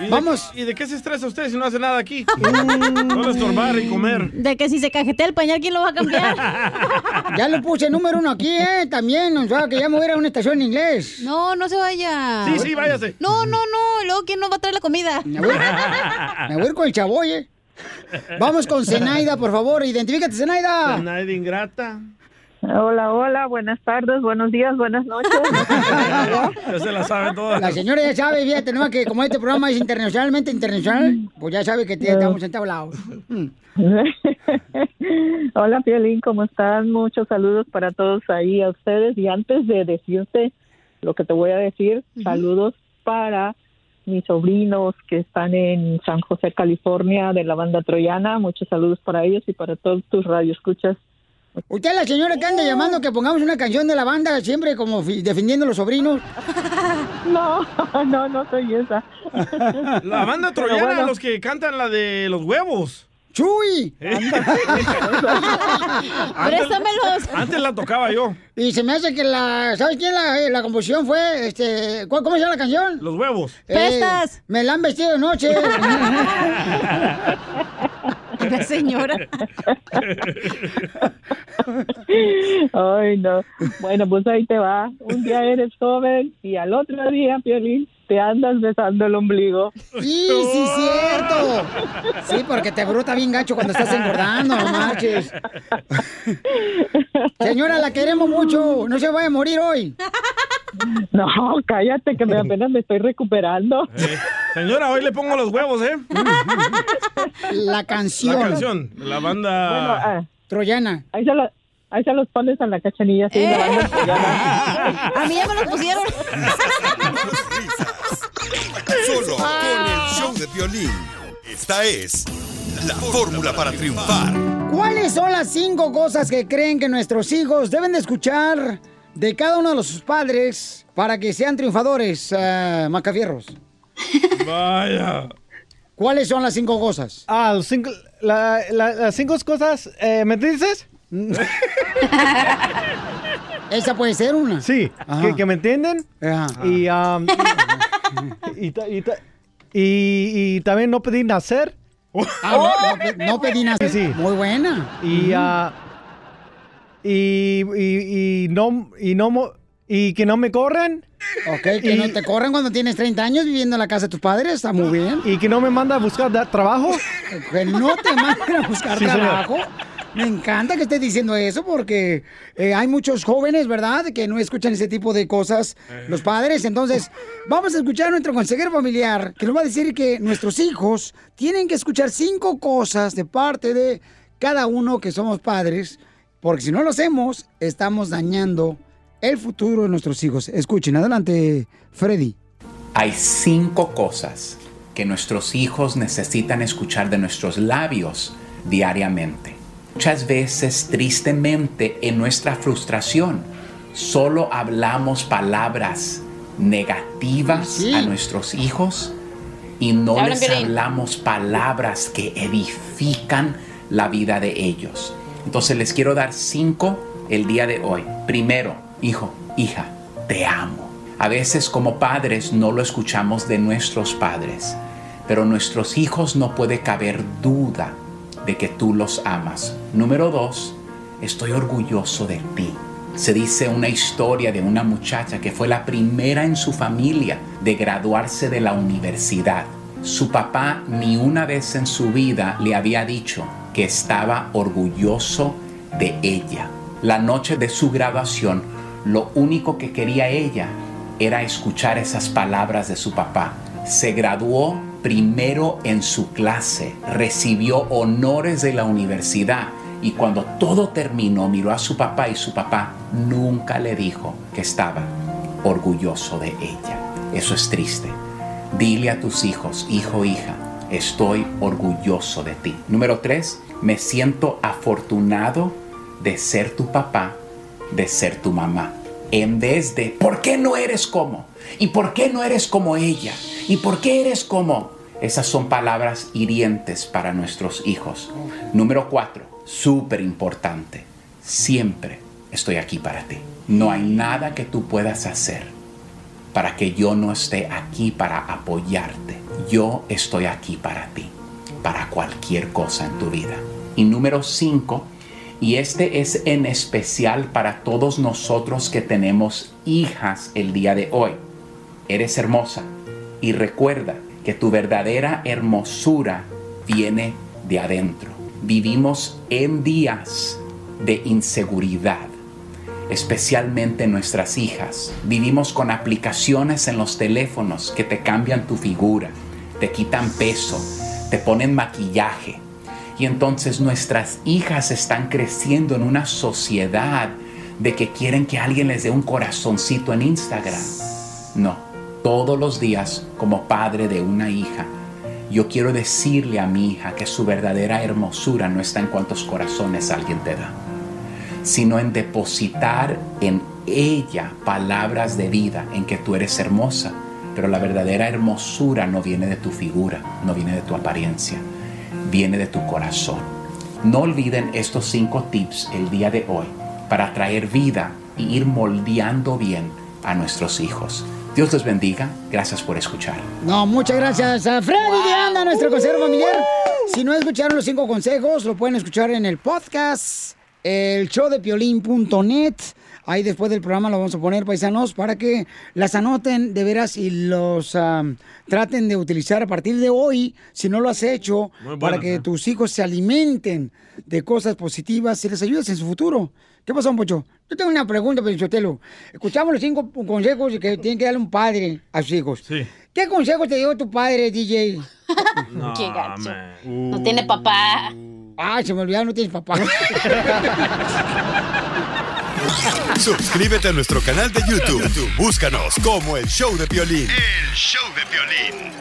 ¿Y de- Vamos. ¿Y de qué se estresa usted si no hace nada aquí? Solo estorbar y comer. De que si se cajetea el pañal, ¿quién lo va a cambiar? Ya lo puse número uno aquí, ¿eh? También, o sea, que ya me voy a ir a una estación en inglés. No, no se vaya. Sí, sí, váyase. No, no, no. y Luego, ¿quién nos va a traer la comida? Me voy, me voy a ir con el chavoy, ¿eh? Vamos con Zenaida, por favor. Identifícate, Zenaida. Zenaida ingrata. Hola, hola, buenas tardes, buenos días, buenas noches. Ya se la sabe toda. La señora ya sabe, fíjate, ¿no? Que como este programa es internacionalmente internacional, pues ya sabe que te estamos entablados. Hola, Piolín, ¿cómo están? Muchos saludos para todos ahí, a ustedes. Y antes de decirte lo que te voy a decir, saludos para mis sobrinos que están en San José, California, de la banda troyana. Muchos saludos para ellos y para todos tus radioescuchas. Usted es la señora que anda llamando que pongamos una canción de la banda siempre como defendiendo a los sobrinos. No, no, no soy esa. La banda troyana, bueno. los que cantan la de los huevos. ¡Chuy! Préstamelos. Antes la tocaba yo. Y se me hace que la... ¿Sabes quién la, eh, la composición fue? Este, ¿cuál- ¿Cómo se llama la canción? Los huevos. Pestas. me la han vestido de noche. La señora. Ay, no. Bueno, pues ahí te va. Un día eres joven y al otro día, Piolín, te andas besando el ombligo. Sí, sí, cierto. Sí, porque te bruta bien gacho cuando estás engordando, no marches. Señora, la queremos mucho. No se vaya a morir hoy. No, cállate, que me apenas me estoy recuperando. Eh, Señora, hoy le pongo los huevos, ¿eh? La canción. La canción, la banda... Bueno, ah, Troyana. ahí, se lo- ahí se los pones a la cachanilla, sí, la banda troyana. A mí ya me los pusieron. Solo con el show de violín. Esta es la fórmula para triunfar. ¿Cuáles son las cinco cosas que creen que nuestros hijos deben de escuchar de cada uno de los sus padres para que sean triunfadores, eh, Macafierros? Vaya. ¿Cuáles son las cinco cosas? Ah, los cinco- la- la- las cinco cosas, eh, ¿me dices? Esa puede ser una. Sí, que, que me entienden. Y, um, y, y ta- y ta- y- y también no pedí nacer. Ah, no, no pe- no pedí nacer. Sí. Muy buena. Y, ah, y, y, y no, y no, y que no me corren. Ok, que no te corren cuando tienes 30 años viviendo en la casa de tus padres, está muy bien. Y que no me manda a buscar trabajo. Que no te manden a buscar Sí, señor. trabajo. Me encanta que estés diciendo eso porque eh, hay muchos jóvenes, ¿verdad?, que no escuchan ese tipo de cosas los padres. Entonces, vamos a escuchar a nuestro consejero familiar que nos va a decir que nuestros hijos tienen que escuchar cinco cosas de parte de cada uno que somos padres, porque si no lo hacemos, estamos dañando el futuro de nuestros hijos. Escuchen, adelante, Freddy. Hay cinco cosas que nuestros hijos necesitan escuchar de nuestros labios diariamente. Muchas veces, tristemente, en nuestra frustración, solo hablamos palabras negativas a nuestros hijos y no les hablamos palabras que edifican la vida de ellos. Entonces les quiero dar cinco el día de hoy. Primero, hijo, hija, te amo. A veces como padres no lo escuchamos de nuestros padres, pero nuestros hijos no puede caber duda de que tú los amas. Número dos, estoy orgulloso de ti. Se dice una historia de una muchacha que fue la primera en su familia de graduarse de la universidad. Su papá ni una vez en su vida le había dicho que estaba orgulloso de ella. La noche de su graduación, lo único que quería ella era escuchar esas palabras de su papá. Se graduó primero en su clase, recibió honores de la universidad y cuando todo terminó miró a su papá y su papá nunca le dijo que estaba orgulloso de ella. Eso es triste. Dile a tus hijos, hijo, hija, estoy orgulloso de ti. Número tres, me siento afortunado de ser tu papá, de ser tu mamá. En vez de, ¿por qué no eres como? ¿Y por qué no eres como ella? ¿Y por qué eres como? Esas son palabras hirientes para nuestros hijos. Número cuatro, súper importante. Siempre estoy aquí para ti. No hay nada que tú puedas hacer para que yo no esté aquí para apoyarte. Yo estoy aquí para ti, para cualquier cosa en tu vida. Y número cinco, y este es en especial para todos nosotros que tenemos hijas el día de hoy. Eres hermosa y recuerda que tu verdadera hermosura viene de adentro. Vivimos en días de inseguridad especialmente nuestras hijas. Vivimos con aplicaciones en los teléfonos que te cambian tu figura, te quitan peso, te ponen maquillaje. Y entonces nuestras hijas están creciendo en una sociedad de que quieren que alguien les dé un corazoncito en Instagram. No, todos los días como padre de una hija, yo quiero decirle a mi hija que su verdadera hermosura no está en cuántos corazones alguien te da sino en depositar en ella palabras de vida, en que tú eres hermosa. Pero la verdadera hermosura no viene de tu figura, no viene de tu apariencia, viene de tu corazón. No olviden estos cinco tips el día de hoy para traer vida y ir moldeando bien a nuestros hijos. Dios les bendiga. Gracias por escuchar. No, muchas gracias a Freddy de Anda, nuestro consejero familiar. Si no escucharon los cinco consejos, lo pueden escuchar en el podcast, el show de piolín.net. Ahí después del programa lo vamos a poner, paisanos, para que las anoten de veras y los traten de utilizar a partir de hoy, si no lo has hecho, para que ¿eh? tus hijos se alimenten de cosas positivas y les ayudes en su futuro. ¿Qué pasó, Pocho? Yo tengo una pregunta, Pelichotelo. Escuchamos los cinco consejos que tiene que darle un padre a sus hijos. Sí. ¿Qué consejo te dio tu padre, DJ? No, Qué gacho. man. No tiene papá. Ay, se me olvidó, no tienes papá. Suscríbete a nuestro canal de YouTube. YouTube, Búscanos como el show de violín. El show de violín.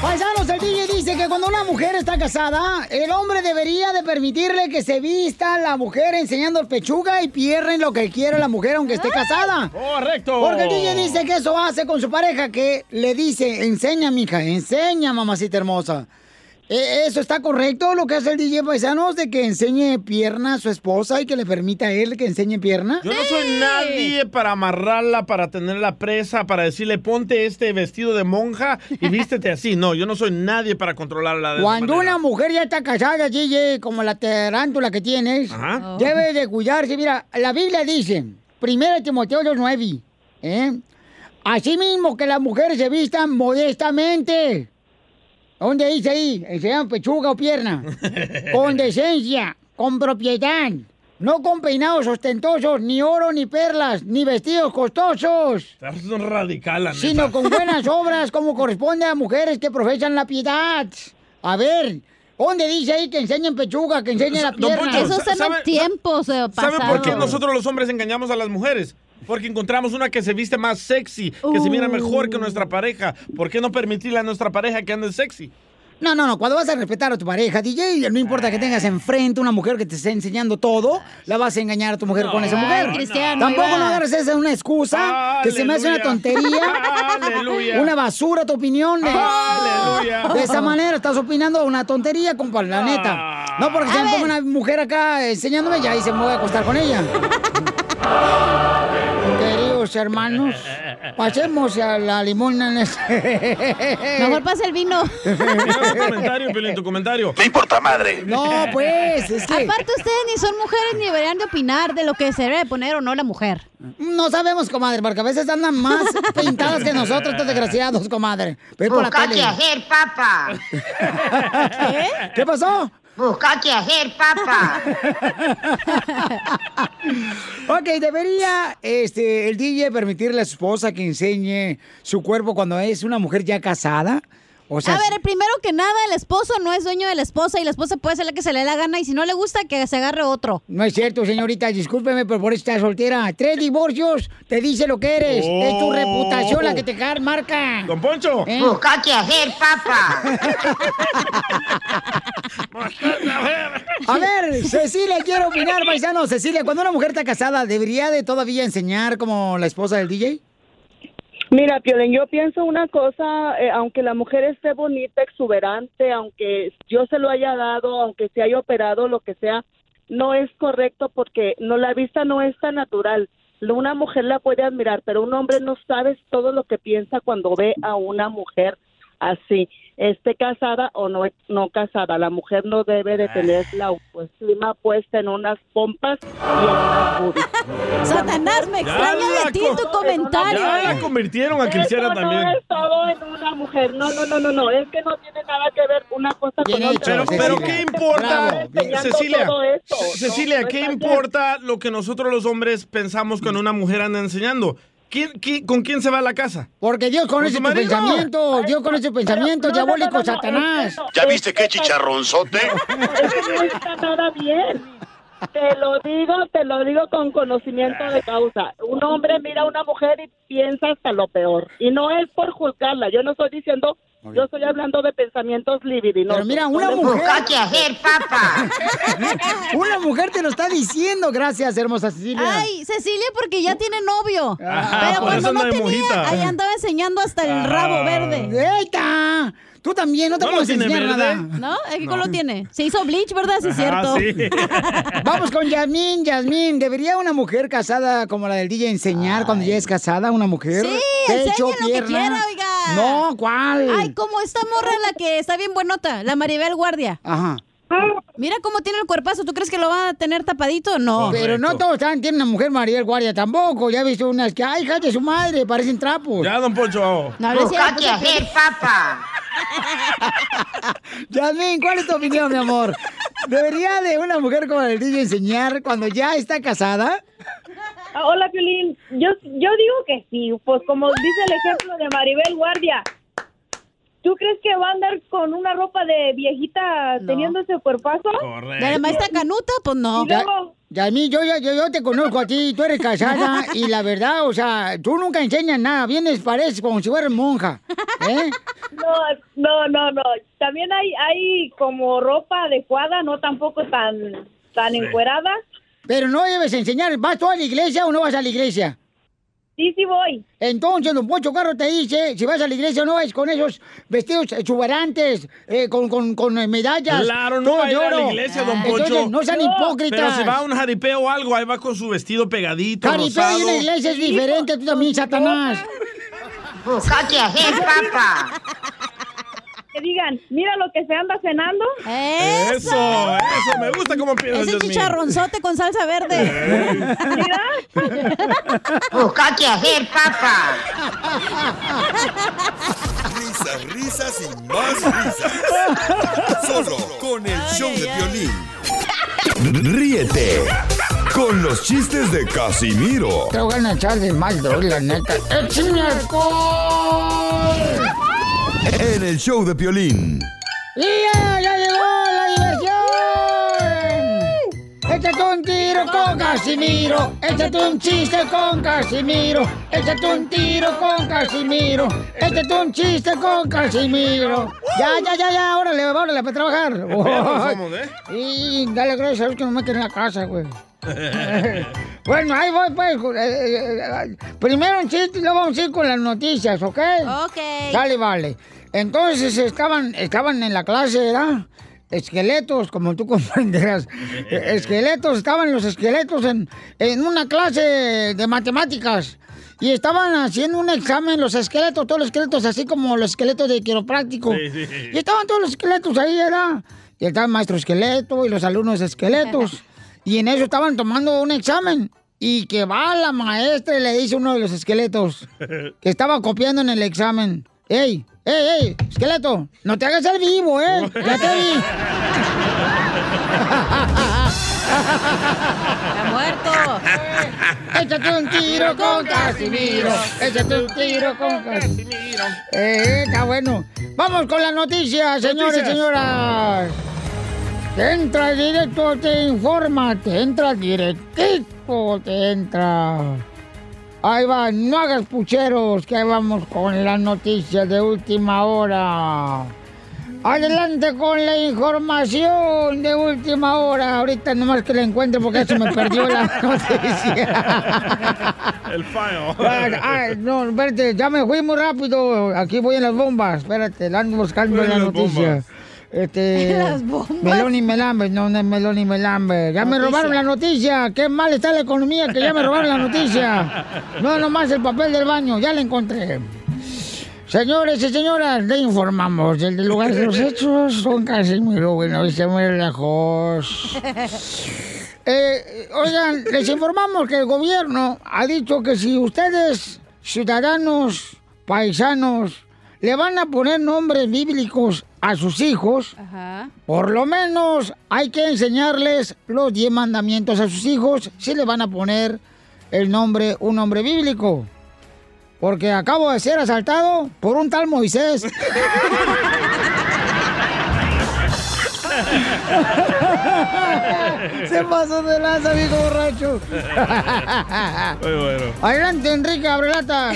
Paisanos, el DJ dice que cuando una mujer está casada, el hombre debería de permitirle que se vista la mujer enseñando el pechuga y pierden lo que quiere la mujer aunque esté casada. Correcto. Porque el DJ dice que eso hace con su pareja, que le dice, enseña, mija, enseña, mamacita hermosa. Eh, ¿Eso está correcto lo que hace el DJ Paisanos de que enseñe pierna a su esposa y que le permita a él que enseñe pierna? Yo no soy nadie para amarrarla, para tenerla presa, para decirle ponte este vestido de monja y vístete así. No, yo no soy nadie para controlarla. de Cuando una mujer ya está casada, DJ, como la tarántula que tienes, Ajá. debe de cuidarse. Mira, la Biblia dice, 1 Timoteo 2.9, ¿eh? Así mismo que las mujeres se vistan modestamente. ¿Dónde dice ahí? Enseñan pechuga o pierna. con decencia, con propiedad. No con peinados ostentosos, ni oro, ni perlas, ni vestidos costosos Estás un radical, la sino con buenas obras como corresponde a mujeres que profesan la piedad. A ver, ¿dónde dice ahí que enseñen pechuga, que enseñen la pierna? Poncho, Eso está en ¿sabe- tiempos ¿Sabe por qué nosotros los hombres engañamos a las mujeres? Porque encontramos una que se viste más sexy, que se mira mejor que nuestra pareja. ¿Por qué no permitirle a nuestra pareja que ande sexy? No, no, no, cuando vas a respetar a tu pareja, DJ, no importa que tengas enfrente una mujer que te esté enseñando todo, la vas a engañar a tu mujer con esa mujer. Cristiano, Tampoco ahí va. no agarres esa una excusa, que se me hace una Aleluya. tontería, Aleluya. una basura tu opinión. de- Aleluya. De esa manera estás opinando una tontería, compa, la neta. No porque se me ponga una mujer acá enseñándome, ya y se me voy a acostar con ella. Hermanos, pasemos a la limona en este. Mejor pasa el vino. Tu comentario, Piolín, tu comentario. Me importa madre. No, pues, es que... Aparte, ustedes ni son mujeres ni deberían de opinar de lo que se debe de poner o no la mujer. No sabemos, comadre, porque a veces andan más pintadas que nosotros, estos desgraciados, comadre. Ve por la tele. hacer. ¿Qué? ¿Qué pasó? Busca qué hacer, papá. Ok, debería este, el DJ permitirle a su esposa que enseñe su cuerpo cuando es una mujer ya casada. O sea, a ver, primero que nada, el esposo no es dueño de la esposa y la esposa puede hacer la que se le dé la gana y si no le gusta, que se agarre otro. no es cierto, señorita, discúlpeme, pero por está soltera. Tres divorcios, te dice lo que eres. Es tu reputación la que te marca. Don Poncho. ¿Eh? Busca qué hacer, papá. A ver, Cecilia, quiero opinar, paisano. Cecilia, cuando una mujer está casada, ¿debería de todavía enseñar como la esposa del DJ? Mira, Piolín, yo pienso una cosa, eh, aunque la mujer esté bonita, exuberante, aunque yo se lo haya dado, aunque se haya operado, lo que sea, no es correcto porque no la vista no es tan natural. Una mujer la puede admirar, pero un hombre no sabe todo lo que piensa cuando ve a una mujer así, esté casada o no, no casada. La mujer no debe de tener la autoestima puesta en unas pompas y en unas boobies. Satanás, me extraña de ti tu comentario. Ya la convirtieron a cristiana Eso también. No es todo en una mujer. No, no, no, no, no. Es que no tiene nada que ver una cosa con otra. Pero, pero ¿qué importa, Cecilia? Cecilia, No ¿qué bien. importa lo que nosotros los hombres pensamos cuando una mujer anda enseñando? ¿Quién, quién- con quién se va a la casa? Porque Dios ¿Con conoce tu pensamiento, Dios conoce tu pensamiento, no, no, diabólico, no, no, Satanás. ¿Ya viste qué chicharronzote? Eso no está nada bien. Te lo digo, te lo digo con conocimiento de causa. Un hombre mira a una mujer y piensa hasta lo peor. Y no es por juzgarla. Yo no estoy diciendo, yo estoy hablando de pensamientos libidinosos. Pero mira, una mujer... Qué hacer, papá. Una mujer te lo está diciendo, gracias, hermosa Cecilia. Ay, Cecilia, porque ya tiene novio. Ah, Pero por cuando eso no tenía, mojita. ahí andaba enseñando hasta el rabo Ah. verde. ¡Eita! Tú también, no te ¿No lo puedes enseñar verde? nada. ¿No? ¿Qué color tiene? Se hizo bleach, ¿verdad? Sí, es cierto. Vamos con Yasmín, Yasmín. ¿Debería una mujer casada como la del DJ enseñar cuando ya es casada una mujer? Sí, Pecho, enseñen lo que quiera, oiga. No, ¿cuál? Ay, como esta morra la que está bien buenota, la Maribel Guardia. Ajá. Mira cómo tiene el cuerpazo. ¿Tú crees que lo va a tener tapadito? No. Pero no todos están- tienen una mujer Mariel Guardia tampoco. Ya he visto unas que, ay, hija de su madre, parecen trapos. Ya, don Poncho. No, no hacer, papá. Yasmín, ¿cuál es tu opinión, mi amor? ¿Debería de una mujer como la del DJ enseñar cuando ya está casada? Ah, hola, Piolín. Yo, yo digo que sí, pues como dice el ejemplo de Maribel Guardia. ¿Tú crees que va a andar con una ropa de viejita teniendo ese cuerpazo? ¿De la maestra Canuta? Pues no. Y luego- Yasmín, yo, yo, yo te conozco a ti, tú eres casada y la verdad, o sea, tú nunca enseñas nada, vienes, pareces como si fueras monja, ¿eh? No, no, no, no. También hay, hay como ropa adecuada, no tampoco tan, tan Sí. encuerada. Pero no debes enseñar, ¿vas tú a la iglesia o no vas a la iglesia? Sí, sí voy. Entonces, don Poncho Carro te dice, si vas a la iglesia no es con esos vestidos exuberantes, eh, con, con, con medallas. Claro, no va a ir a la iglesia, don Poncho. Entonces, no sean hipócritas. Pero si va a un jaripeo o algo, ahí va con su vestido pegadito, Jaripeo rosado. y una iglesia es diferente, tú también, Satanás. Buscate a papá. Que digan, mira lo que se anda cenando. Eso, eso, me gusta cómo piensas, Ese chicharronzote con salsa verde. Buscate a hacer, papá. Risas, risas y más risas. Solo con el show de violín. Ríete con los chistes de Casimiro Te voy a echar de mal, la neta. ¡Échame alcohol! En el show de violín. ¡Ya, ya llegó la diversión! Échate un tiro con Casimiro. Échate un chiste con Casimiro. Échate un tiro con Casimiro. Échate un chiste con Casimiro. Ya, ya, ya, ya. Órale, órale, para trabajar. Somos, ¿eh? Y dale gracias a Dios que no me en la casa, güey. Bueno, ahí voy, pues. eh, eh, eh, Primero un chiste y luego vamos a ir con las noticias, ¿ok? Ok. Dale, vale. Entonces estaban, estaban en la clase, ¿verdad? Esqueletos, como tú comprenderás. Esqueletos, estaban los esqueletos en, en una clase de matemáticas. Y estaban haciendo un examen los esqueletos, todos los esqueletos, así como los esqueletos de quiropráctico. Sí, sí, sí. Y estaban todos los esqueletos ahí, ¿verdad? Y estaba el maestro esqueleto y los alumnos esqueletos. y en eso estaban tomando un examen. Y que va la maestra y le dice a uno de los esqueletos que estaba copiando en el examen. ¡Ey! ¡Ey, ey! Esqueleto, no te hagas el vivo, ¿eh? Ya te vi. Está muerto. Échate un tiro con Casimiro. Échate un tiro con Casimiro. Eh, está bueno. Vamos con las noticias, señores y señoras. Entra directo, te informa, te entra directito, te entra. Ahí va, no hagas pucheros, que ahí vamos con las noticias de última hora. Adelante con la información de última hora. Ahorita nomás que la encuentre porque se me perdió la noticia. El file. No, espérate, ya me fui muy rápido. Aquí voy en las bombas. Espérate, la ando buscando Voy la noticia. bombas. Este. Las bombas. Melón y Melambe, no, no es Melón y Melambe. Ya me robaron la noticia. Qué mal está la economía que ya me robaron la noticia. No, nomás el papel del baño, ya la encontré. Señores y señoras, le informamos del lugar de los hechos. Son Casimiro, muy lejos. Eh, oigan, les informamos que el gobierno ha dicho que si ustedes, ciudadanos, paisanos, le van a poner nombres bíblicos a sus hijos, Ajá. por lo menos hay que enseñarles los 10 mandamientos a sus hijos si le van a poner el nombre, un nombre bíblico. Porque acabo de ser asaltado por un tal Moisés. Se pasó de lanza, viejo borracho. Muy bueno. Adelante, Enrique Abrelata.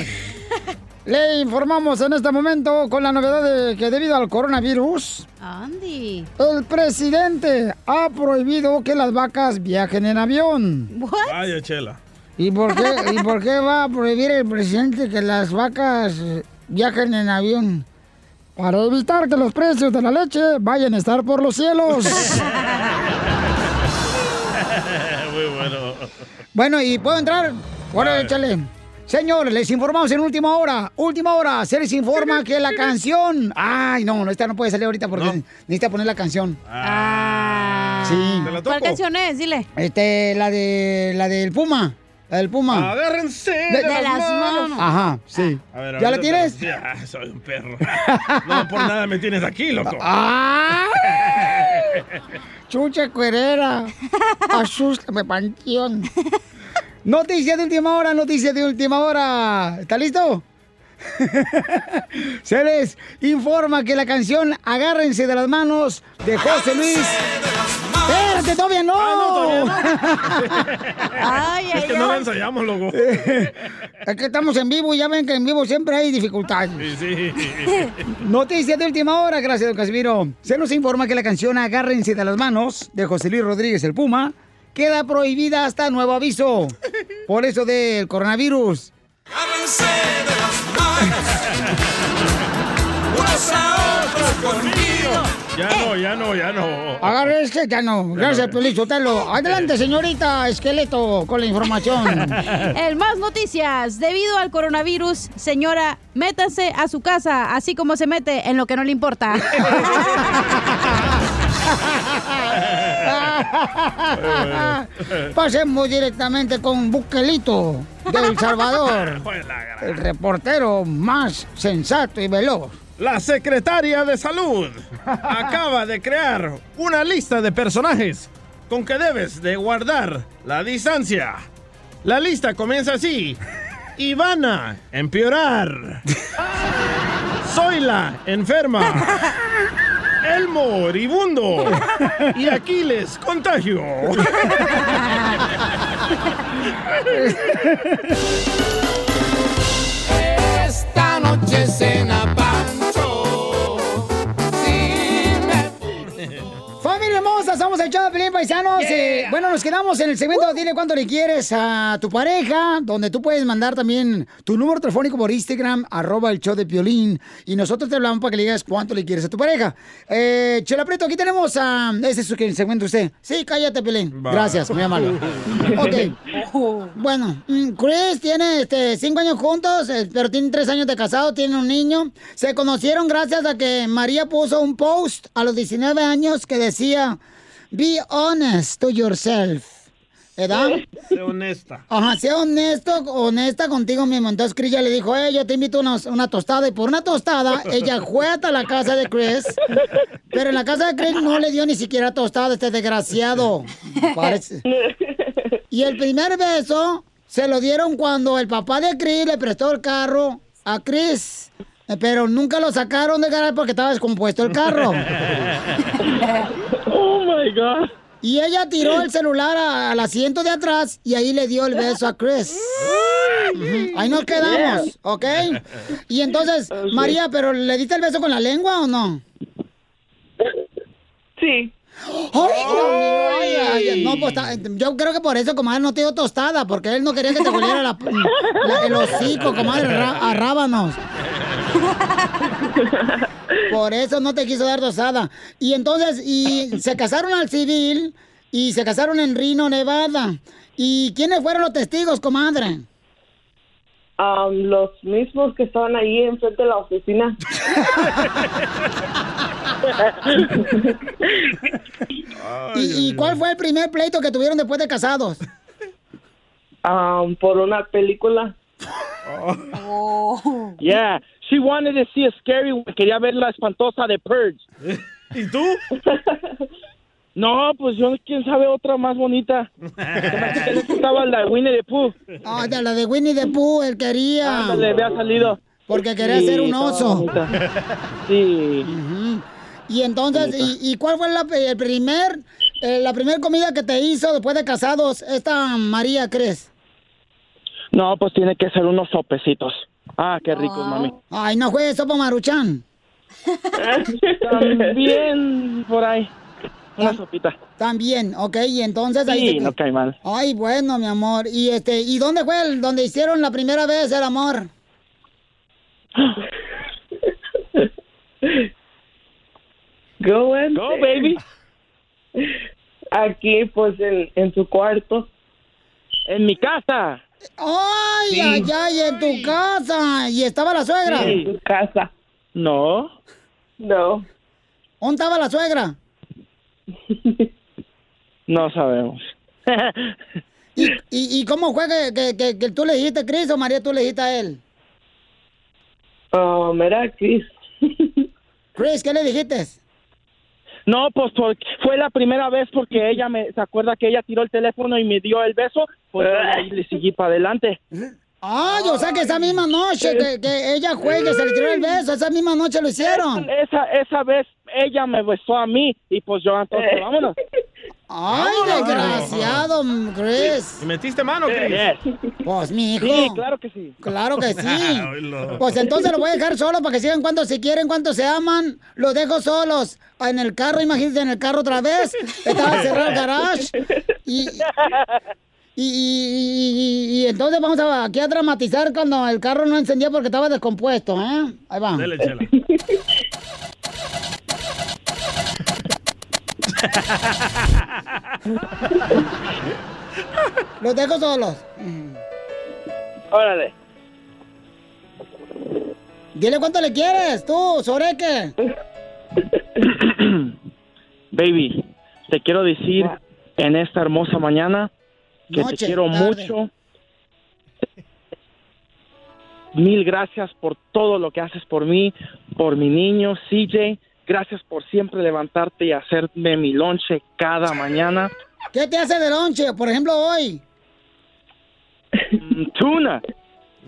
Le informamos en este momento con la novedad de que debido al coronavirus, Andy. el presidente ha prohibido que las vacas viajen en avión. Vaya, chela. ¿Y por qué, ¿Y por qué va a prohibir el presidente que las vacas viajen en avión? Para evitar que los precios de la leche vayan a estar por los cielos. Muy bueno. Bueno, ¿y puedo entrar? Ahora, échale. Señores, les informamos en última hora. Última hora, se les informa que la canción. Ay, no, no, esta no puede salir ahorita porque necesita poner la canción. Ah. Sí. ¿Cuál canción es? Dile. Este, la de. La del Puma. La del Puma. Agárrense de, de las manos. Ajá, sí. A ver, ¿Ya la tienes? Ya, soy un perro. No por nada me tienes aquí, loco. ¡Ah! Chucha cuerera. Asústame, panteón. Noticia de última hora, noticia de última hora. ¿Está listo? Se les informa que la canción Agárrense de las manos de José Luis. ¡Espérate, todavía no! Ay, es que no la ensayamos, loco. Es que estamos en vivo y ya ven que en vivo siempre hay dificultades. Sí, sí. Noticia de última hora, gracias, don Casimiro. Se nos informa que la canción Agárrense de las manos de José Luis Rodríguez el Puma queda prohibida hasta nuevo aviso. Por eso del coronavirus. Agárrense de las manos. Unos a otros conmigo. Ya no, ya no, ya no. Agarre este, ya no. Gracias, Pelín Sotelo. Adelante, señorita Esqueleto, con la información. El más noticias. Debido al coronavirus, señora, métase a su casa, así como se mete en lo que no le importa. Pasemos directamente con Buquelito de El Salvador. El reportero más sensato y veloz. La secretaria de salud acaba de crear una lista de personajes con que debes de guardar la distancia. La lista comienza así. Ivana, empeorar. Zoila, enferma. Elmo, moribundo. Y Aquiles, contagio. Esta noche cena somos el show de Paisanos. Eh, bueno, nos quedamos en el segmento Dile cuánto le quieres a tu pareja, donde tú puedes mandar también tu número telefónico por Instagram, arroba el show de Piolín, y nosotros te hablamos para que le digas cuánto le quieres a tu pareja. Eh, Chela Prieto, aquí tenemos a... Ese es su segmento usted. Sí, cállate, Piolín. Gracias, muy amable. Ok. Bueno, mm, Chris tiene este, cinco años juntos, eh, pero tiene tres años de casado, tiene un niño. Se conocieron gracias a que María puso un post a los 19 años que decía, be honest to yourself. ¿Verdad? Sé honesta. Ajá, sea honesto, honesta contigo mismo. Entonces Chris ya le dijo, eh, yo te invito a unos- una tostada. Y por una tostada, ella fue hasta la casa de Chris. Pero en la casa de Chris no le dio ni siquiera tostada, este desgraciado. Parece- Y el primer beso se lo dieron cuando el papá de Chris le prestó el carro a Chris. Pero nunca lo sacaron de garaje porque estaba descompuesto el carro. My God. Y ella tiró el celular a- al asiento de atrás y ahí le dio el beso a Chris. Ahí nos quedamos, ¿ok? Y entonces, María, ¿pero le diste el beso con la lengua o no? Sí. ¡Ay, Dios mío! Ay, ay, ay, no, pues, yo creo que por eso, comadre, no te dio tostada, porque él no quería que te la- el hocico, comadre, ra- a rábanos. Por eso no te quiso dar tostada. Y entonces, y se casaron al civil y se casaron en Reno, Nevada. ¿Y quiénes fueron los testigos, comadre? Am, los mismos que estaban ahí enfrente de la oficina. ¿Y, y cuál fue el primer pleito que tuvieron después de casados? Am, por una película. Yeah, she wanted to see a scary one. Quería ver la espantosa de Purge. ¿Y tú? No, pues yo, quién sabe otra más bonita. que le gustaba la de Winnie the Pooh. Ah, de la de Winnie the Pooh, él quería. Ándale, había salido. Porque quería Sí, ser un estaba oso. Sí. Y entonces, ¿y, y cuál fue la, el primer, eh, la primera comida que te hizo después de casados esta María, crees? No, pues tiene que ser unos sopecitos. Ah, qué ricos, mami. Ay, no fue sopa maruchan. También por ahí. Una sopita. También, ok, y entonces ahí... Sí, no cae mal. Ay, bueno, mi amor. Y este, ¿y dónde fue el, donde hicieron la primera vez el amor? Go in. Go, baby. Aquí, pues, en, en su cuarto. En mi casa. Ay, Sí. ay, ay, en tu casa. ¿Y estaba la suegra? Sí, en tu casa. No. No. ¿Dónde estaba la suegra? No sabemos. ¿Y, y cómo fue que, que, que- que tú le dijiste, Cris, o María, tú le dijiste a él? Um, era Chris. Chris, ¿qué le dijiste? No, pues porque fue la primera vez porque ella me, se acuerda que ella tiró el teléfono y me dio el beso, pues ahí le seguí para adelante. Ay, o sea que esa misma noche que, que ella juegue, se le tiró el beso, esa misma noche lo hicieron. Esa, esa vez ella me besó a mí y pues yo entonces vámonos. Ay, desgraciado, Chris. ¿Y metiste mano, Chris? Pues, mi hijo. Sí, claro que sí. Claro que sí. Pues entonces lo voy a dejar solo para que sigan cuando se quieren, cuando se aman. Los dejo solos. En el carro, imagínense en el carro otra vez. Estaba cerrado el garage. Y, Y, y- y- y entonces vamos a, aquí a dramatizar cuando el carro no encendía porque estaba descompuesto, ¿eh? Ahí va. Dele, chela. Los dejo solos. Órale. Dile cuánto le quieres, tú, Soreque. Baby, te quiero decir en esta hermosa mañana que Noche, te quiero tarde. mucho. Mil gracias por todo lo que haces por mí, por mi niño CJ. Gracias por siempre levantarte y hacerme mi lonche cada mañana. ¿Qué te hace de lonche? Por ejemplo, hoy. Mm, Tuna.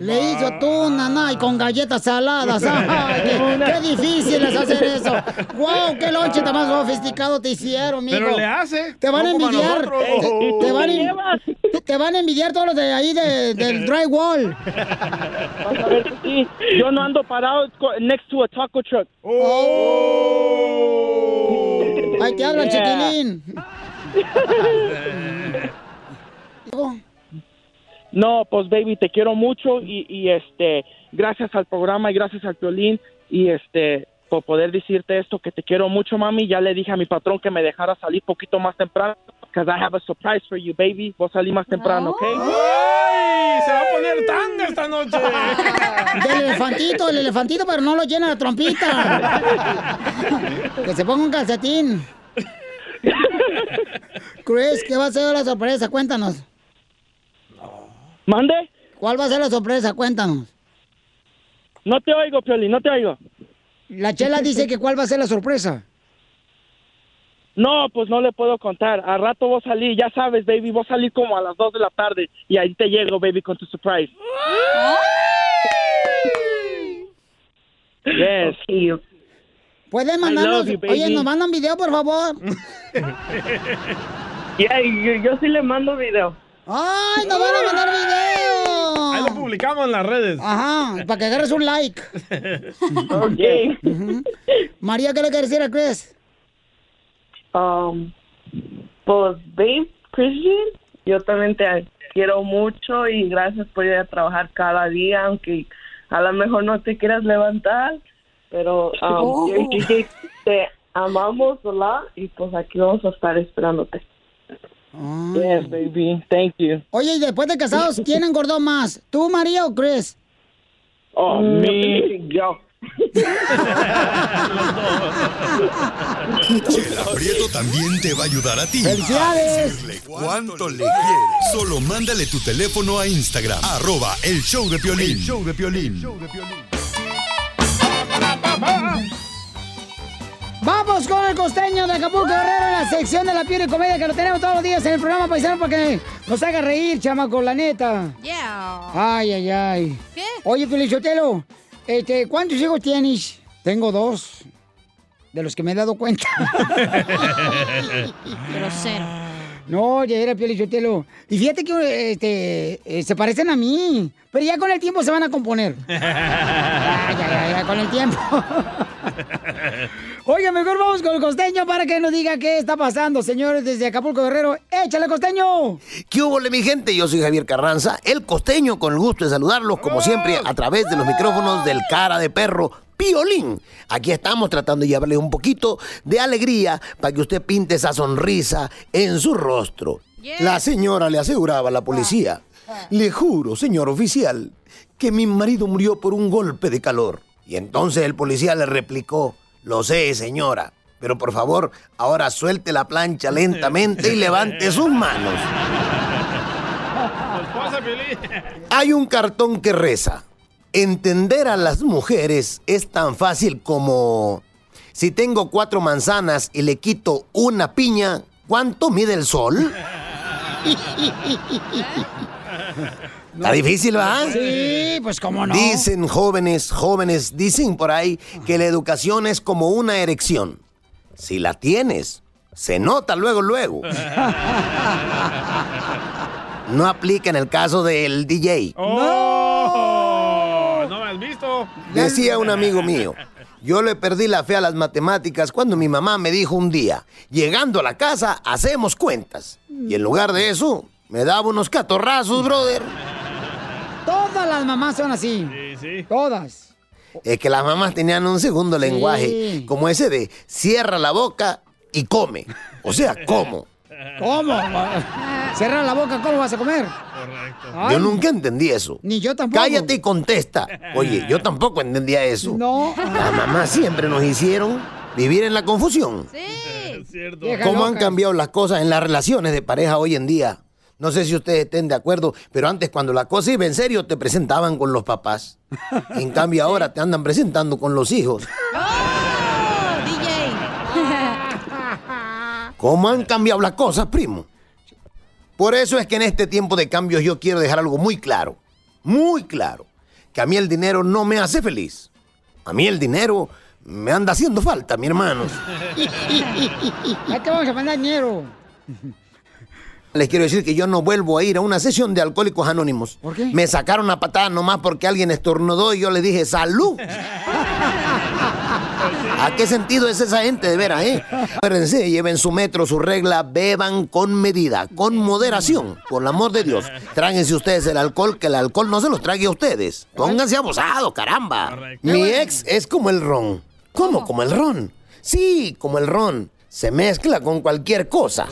Le hizo tuna, na, y con galletas saladas. Ay, qué, qué difícil es hacer eso. ¡Wow! ¡Qué lonche tan más sofisticado te hicieron, mijo! Pero le hace, Te van no a envidiar. Te, te van a, envidiar todos los de ahí de- del drywall. Vas a ver que sí. Yo no ando parado next to a taco truck. Ahí te hablan, Yeah. chiquilín. No, pues baby, te quiero mucho y, y, este, gracias al programa y gracias al violín y este, por poder decirte esto que te quiero mucho, mami. Ya le dije a mi patrón que me dejara salir poquito más temprano, because I have a surprise for you, baby. Voy a salir más temprano, ¿ok? ¡Ay! Se va a poner tanga esta noche. Del elefantito, el elefantito, pero no lo llena de trompita. Que se ponga un calcetín. Chris, ¿qué va a ser la sorpresa? Cuéntanos. ¿Mande? ¿Cuál va a ser la sorpresa? Cuéntanos. No te oigo, Pioli, no te oigo. La chela dice que cuál va a ser la sorpresa. No, pues no le puedo contar. A rato vos salir, ya sabes, baby, vos salir como a las 2 de la tarde y ahí te llego, baby, con tu surprise. Yes. ¿Pueden mandarnos? you. Oye, nos mandan video, por favor. Yeah, yo, yo sí le mando video. ¡Ay, nos van a mandar video! Ahí lo publicamos en las redes. Ajá, para que agarres un like. Ok. María, ¿qué le quieres decir a Chris? Um, pues, babe, Christian, yo también te quiero mucho y gracias por ir a trabajar cada día, aunque a lo mejor no te quieras levantar, pero um, Oh. yo te amamos, ¿verdad? Y pues aquí vamos a estar esperándote. Yes, baby. Thank you. Oye, y después de casados, ¿quién engordó más? ¿Tú, María o Chris? Oh, Mm, me. Yo. Chela Prieto también te va a ayudar a ti. ¡Felicidades! A decirle cuánto le quieres. Solo mándale tu teléfono a Instagram. Arroba el show de Piolín. El show de Piolín. Vamos con el costeño de Acapulco Guerrero en la sección de la piel y comedia que lo tenemos todos los días en el programa paisano para que nos haga reír, chamaco, la neta. Yeah. Ay, ay, ay. ¿Qué? Oye, Pelichotelo, este, ¿cuántos hijos tienes? Tengo dos, de los que me he dado cuenta. Grosero. No, ya era Pelichotelo. Y fíjate que este, eh, se parecen a mí, pero ya con el tiempo se van a componer. Ya, ya, ya, ya, con el tiempo. Oiga, mejor vamos con el costeño para que nos diga qué está pasando, señores, desde Acapulco Guerrero. ¡Échale, costeño! ¿Qué hubo, mi gente? Yo soy Javier Carranza, el costeño, con el gusto de saludarlos, como siempre, a través de los micrófonos del cara de perro. Piolín. Aquí estamos tratando de llevarle un poquito de alegría para que usted pinte esa sonrisa en su rostro. La señora le aseguraba a la policía. Le juro, señor oficial, que mi marido murió por un golpe de calor. Y entonces el policía le replicó, lo sé, señora, pero por favor, ahora suelte la plancha lentamente y levante sus manos. Hay un cartón que reza. Entender a las mujeres es tan fácil como si tengo cuatro manzanas y le quito una piña, ¿cuánto mide el sol? Está difícil, ¿va? Sí, pues cómo no. Dicen jóvenes, jóvenes, dicen por ahí que la educación es como una erección. Si la tienes, se nota luego, luego. No aplica en el caso del DJ. ¡Oh! ¿No me has visto? Decía un amigo mío, yo le perdí la fe a las matemáticas cuando mi mamá me dijo un día, llegando a la casa hacemos cuentas. Y en lugar de eso, Me daba unos catorrazos, brother. Todas las mamás son así. Sí, sí. Todas. Es que las mamás tenían un segundo lenguaje, como ese de cierra la boca y come. O sea, ¿cómo? ¿Cómo? Cierra la boca, ¿cómo vas a comer? Yo nunca entendí eso. Ni yo tampoco. Cállate y contesta. Oye, yo tampoco entendía eso. No. Las mamás siempre nos hicieron vivir en la confusión. ¿Cómo han cambiado las cosas en las relaciones de pareja hoy en día? No sé si ustedes estén de acuerdo, pero antes cuando la cosa iba en serio te presentaban con los papás. En cambio ahora te andan presentando con los hijos. ¿Cómo han cambiado las cosas, primo? Por eso es que en este tiempo de cambios yo quiero dejar algo muy claro, muy claro, que a mí el dinero no me hace feliz. A mí el dinero me anda haciendo falta, mi hermano. Ya te vamos a mandar dinero. Les quiero decir que yo no vuelvo a ir a una sesión de alcohólicos anónimos. ¿Por qué? Me sacaron a patada nomás porque alguien estornudó y yo le dije salud. ¿A qué sentido es esa gente de veras, eh? Acuérdense, lleven su metro, su regla, beban con medida, con moderación, por el amor de Dios. Tráguense ustedes el alcohol, que el alcohol no se los trague a ustedes. Pónganse abusados, caramba. Mi ex es como el ron. ¿Cómo? Como el ron. Sí, como el ron. Se mezcla con cualquier cosa.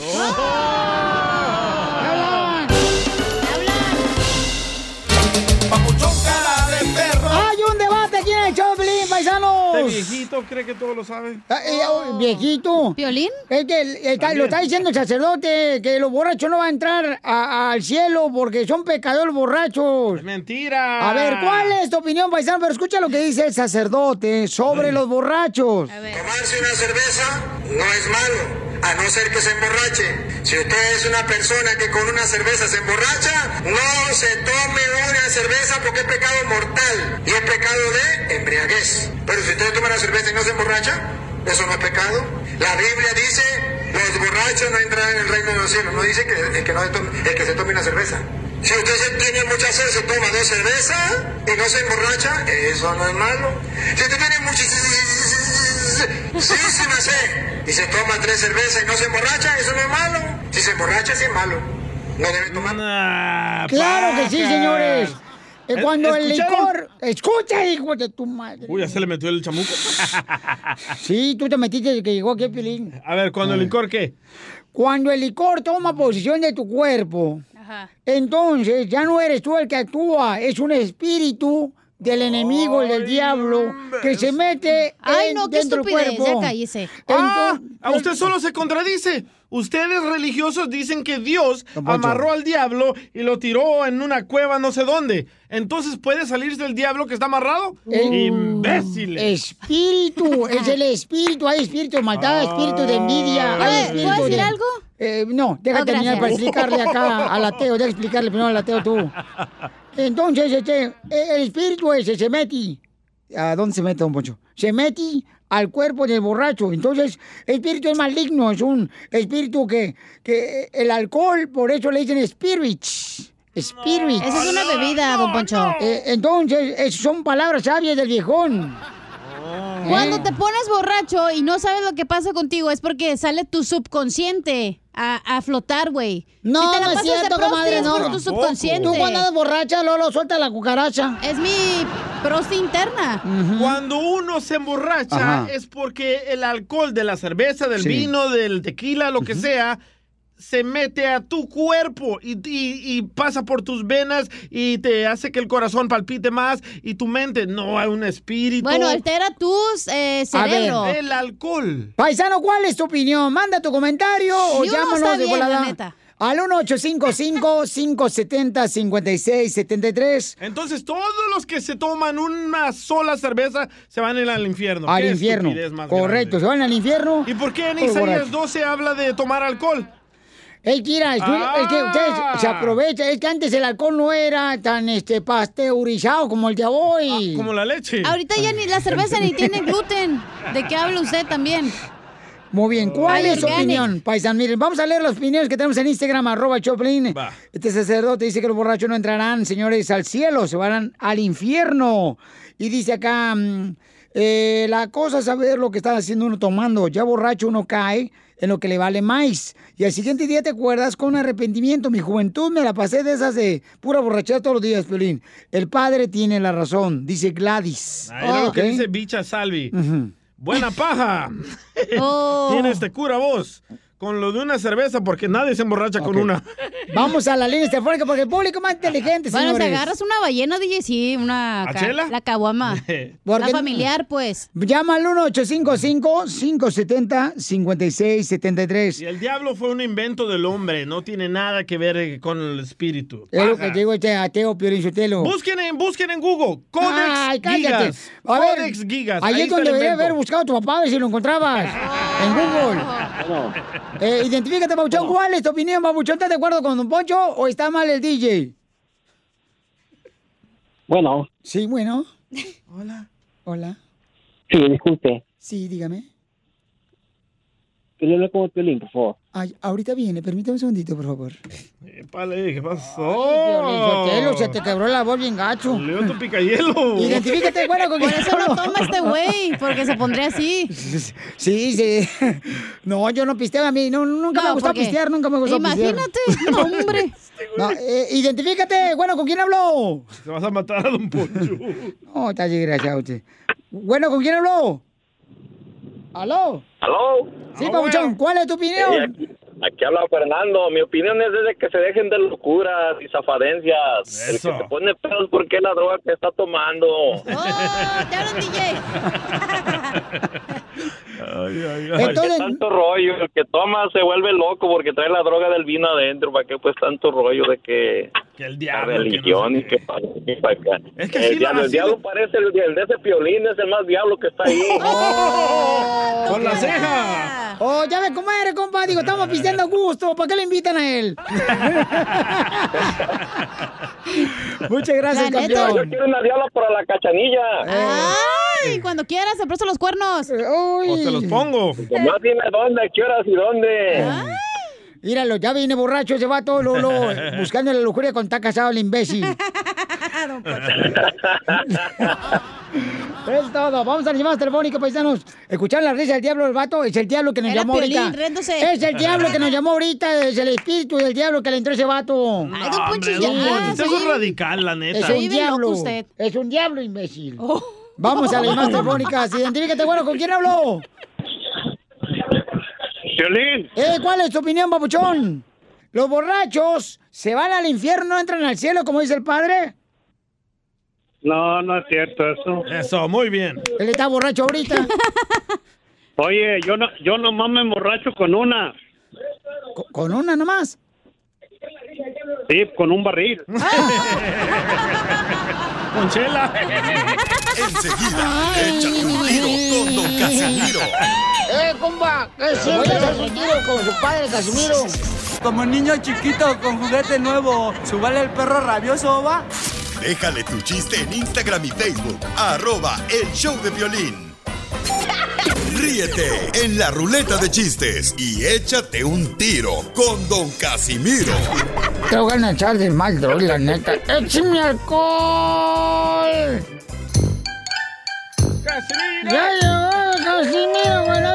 Viejito cree que todo lo sabe. Ah, eh, oh, viejito. ¿Violín? Es que está- lo está diciendo el sacerdote, que los borrachos no van a entrar a- al cielo porque son pecadores borrachos. Mentira. A ver, ¿cuál es tu opinión, paisano? Pero escucha lo que dice el sacerdote sobre los borrachos. Tomarse una cerveza no es malo, a no ser que se emborrache. Si usted es una persona que con una cerveza se emborracha, no se tome una cerveza porque es pecado mortal y es pecado de embriaguez. Pero si usted toma una cerveza y no se emborracha, eso no es pecado. La Biblia dice, los borrachos no entrarán en el reino de los cielos. No dice que el que, no se tome, el que se tome una cerveza. Si usted se tiene mucha sed, se toma dos cervezas y no se emborracha, eso no es malo. Si usted tiene muchísima sed y se toma tres cervezas y no se emborracha, eso no es malo. Si se emborracha, sí es malo. No debe tomar. Claro que sí, señores. Eh, ¿Eh? Cuando el licor... Escucha, hijo de tu madre. Uy, ya se le metió el chamuco. Sí, tú te metiste desde que llegó aquí Pilín. A ver, ¿cuando el licor qué? Cuando el licor toma posición de tu cuerpo, entonces ya no eres tú el que actúa, es un espíritu del enemigo, el del diablo, que se mete Ay, en- no, qué dentro del cuerpo. ya cállese. Ah, a usted solo se contradice. Ustedes religiosos dicen que Dios amarró al diablo y lo tiró en una cueva no sé dónde. Entonces, ¿puede salirse el diablo que está amarrado? El- Imbéciles. Espíritu, es el espíritu, hay espíritu de maldad, espíritu de envidia, hay ¿Puedo- espíritu puedo decir de- algo? Eh, no, deja Oh, terminar para explicarle acá al ateo, deja explicarle primero al ateo tú. Entonces, este, el espíritu ese se mete, ¿a dónde se mete, don Poncho? Se mete al cuerpo del borracho. Entonces, el espíritu es maligno, es un espíritu que, que el alcohol, por eso le dicen spirits. Spirits. Esa es una bebida, don Poncho. Eh, entonces, es- son palabras sabias del viejón. Cuando te pones borracho y no sabes lo que pasa contigo es porque sale tu subconsciente a, a flotar, güey. No, si te la no es cierto, comadre, no. por tu subconsciente. Tú cuando andas borracha, Lolo, suelta la cucaracha. Es mi prosti interna. Cuando uno se emborracha Ajá. es porque el alcohol de la cerveza, del Sí. vino, del tequila, lo que sea, se mete a tu cuerpo y, y- y pasa por tus venas y te hace que el corazón palpite más y tu mente no hay un espíritu. Bueno, altera tu eh, cerebro. El alcohol. Paisano, ¿cuál es tu opinión? Manda tu comentario o llámanos de bien, volada la neta. al 1855-570-5673. Entonces todos los que se toman una sola cerveza se van a ir al infierno. Al infierno. Correcto, se van al infierno. ¿Y por qué en Isaías borrachos. 12 habla de tomar alcohol? Ey, Kira, es, que- es que ustedes se aprovechan. Es que antes el alcohol no era tan este pasteurizado como el de hoy. como la leche. Ahorita ya ni la cerveza ni tiene gluten. ¿De qué habla usted también? Muy bien, ¿cuál Ay, es su opinión, paisan? Miren, vamos a leer las opiniones que tenemos en Instagram, arroba Choplin. Este sacerdote dice que los borrachos no entrarán, señores, al cielo, se van al infierno. Y dice acá, mm, eh, la cosa es saber lo que está haciendo uno tomando. Ya borracho uno cae en lo que le vale más. Y al siguiente día te acuerdas con arrepentimiento. Mi juventud me la pasé de esas de pura borrachera todos los días, Piolín. El padre tiene la razón, dice Gladys. Ahí era lo que Ok. dice Bicha Salvi. Buena paja. Oh. Tienes te cura vos. Con lo de una cerveza, porque nadie se emborracha con una. Vamos a la línea telefónica porque el público más inteligente, Bueno, si señores. agarras una ballena, DJ, sí, una... ¿A Chela? La caguama. ¿Por la familiar, pues. Llama al 1-855-570-5673. Y el diablo fue un invento del hombre, no tiene nada que ver eh, con el espíritu. Es lo que digo este ateo Piolín Sotelo. Busquen en, busquen en Google. Codex Ay, cállate. Gigas. A ver, Codex Gigas. Ahí es donde debería haber buscado a tu papá a ver si lo encontrabas. en Google. Eh, identifícate, Pabuchón. ¿Cuál es tu opinión, Pabuchón? ¿Estás de acuerdo con Don Poncho o está mal el DJ? Bueno, Sí, bueno. Hola. Hola. sí, disculpe. Sí, dígame. Que le hable con el Piolín, por favor. Ay, ahorita viene, permítame un segundito, por favor. Épale, ¿qué pasó? Piolín Sotelo, se te quebró la voz bien gacho. Leo tu picayelo. Identifícate, bueno, con Por eso no toma este güey, porque se pondría así. Sí, sí. No, yo no pisteo a mí. No, nunca me gustó pistear, nunca me gustó Imagínate, pistear. no, hombre. No, eh, identifícate, bueno, ¿con quién habló? Te vas a matar a Don Poncho. No, está desgraciado usted. Bueno, ¿con quién habló? ¿Aló? ¿Aló? Sí, Pabuchón, ¿cuál es tu Eh, opinión? aquí, aquí habla Fernando. Mi opinión es de que se dejen de locuras y zafadencias. El que se pone pedos porque es la droga que está tomando. El que tanto rollo, el que toma se vuelve loco porque trae la droga del vino adentro. ¿Para qué pues tanto rollo de que, que el la diablo, religión y que para aquí, para acá? Es que el, diablo, el diablo parece el, el de ese piolín, es el más diablo que está ahí. ¡Con la ceja! Oh, ya ve cómo eres, compa. Digo, estamos pisteando a gusto. ¿Para qué le invitan a él? Muchas gracias, Yo campeón. quiero una diabla para la cachanilla. Ay, cuando quieras, te presto los cuernos. O te los pongo. Nomás dime dónde, a qué horas y dónde. Míralo, ya viene borracho ese vato, Lolo, buscando la lujuria con está casado el imbécil. es todo. Vamos a las llamadas telefónicas, paisanos. Escuchar la risa del diablo del vato. Es el diablo que nos Era llamó Piolín, ahorita. riéndose. Es el diablo que nos llamó ahorita. Es el espíritu del diablo que le entró ese vato. Ay, don Poncho, ya. es un soy- radical, la neta. Es un diablo. Es un diablo, imbécil. Oh. Vamos a las llamadas telefónicas. Identifícate, bueno, ¿con quién habló? Eh, ¿Cuál es tu opinión, papuchón? ¿Los borrachos se van al infierno, no entran al cielo, como dice el padre? No, no es cierto eso. Eso, muy bien. Él está borracho ahorita. Oye, yo no, yo nomás me emborracho con una. ¿Con una nomás? Sí, con un barril. Con chela. Enseguida, échate un tiro con Don Casimiro. ¡Eh, compa! ¿Qué sientes? Un tiro con su padre, Casimiro. Como niño chiquito con juguete nuevo, ¿subale el perro rabioso, va? Déjale tu chiste en Instagram y Facebook. Arroba El Show de Violín. Ríete en la ruleta de chistes y échate un tiro con Don Casimiro. Te voy a echar de mal, droga, la neta. ¡Échame alcohol! ¡Ya llegó Casimiro! Bueno,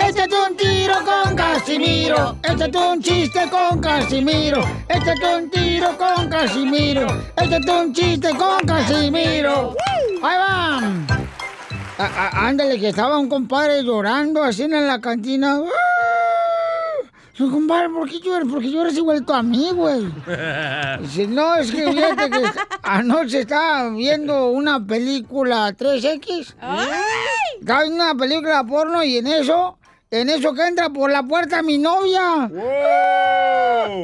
échate un tiro con Casimiro. Échate un chiste con Casimiro. Échate un tiro con Casimiro. Échate un chiste con Casimiro. ¡Ahí van! A- a- ándale, que estaba un compadre llorando así en la cantina. Digo, compadre, ¿por qué lloras? Porque lloras igual tú a mí, güey. Dice, no, es que fíjate que anoche estaba viendo una película 3X. Estaba viendo una película porno y en eso, en eso que entra por la puerta mi novia.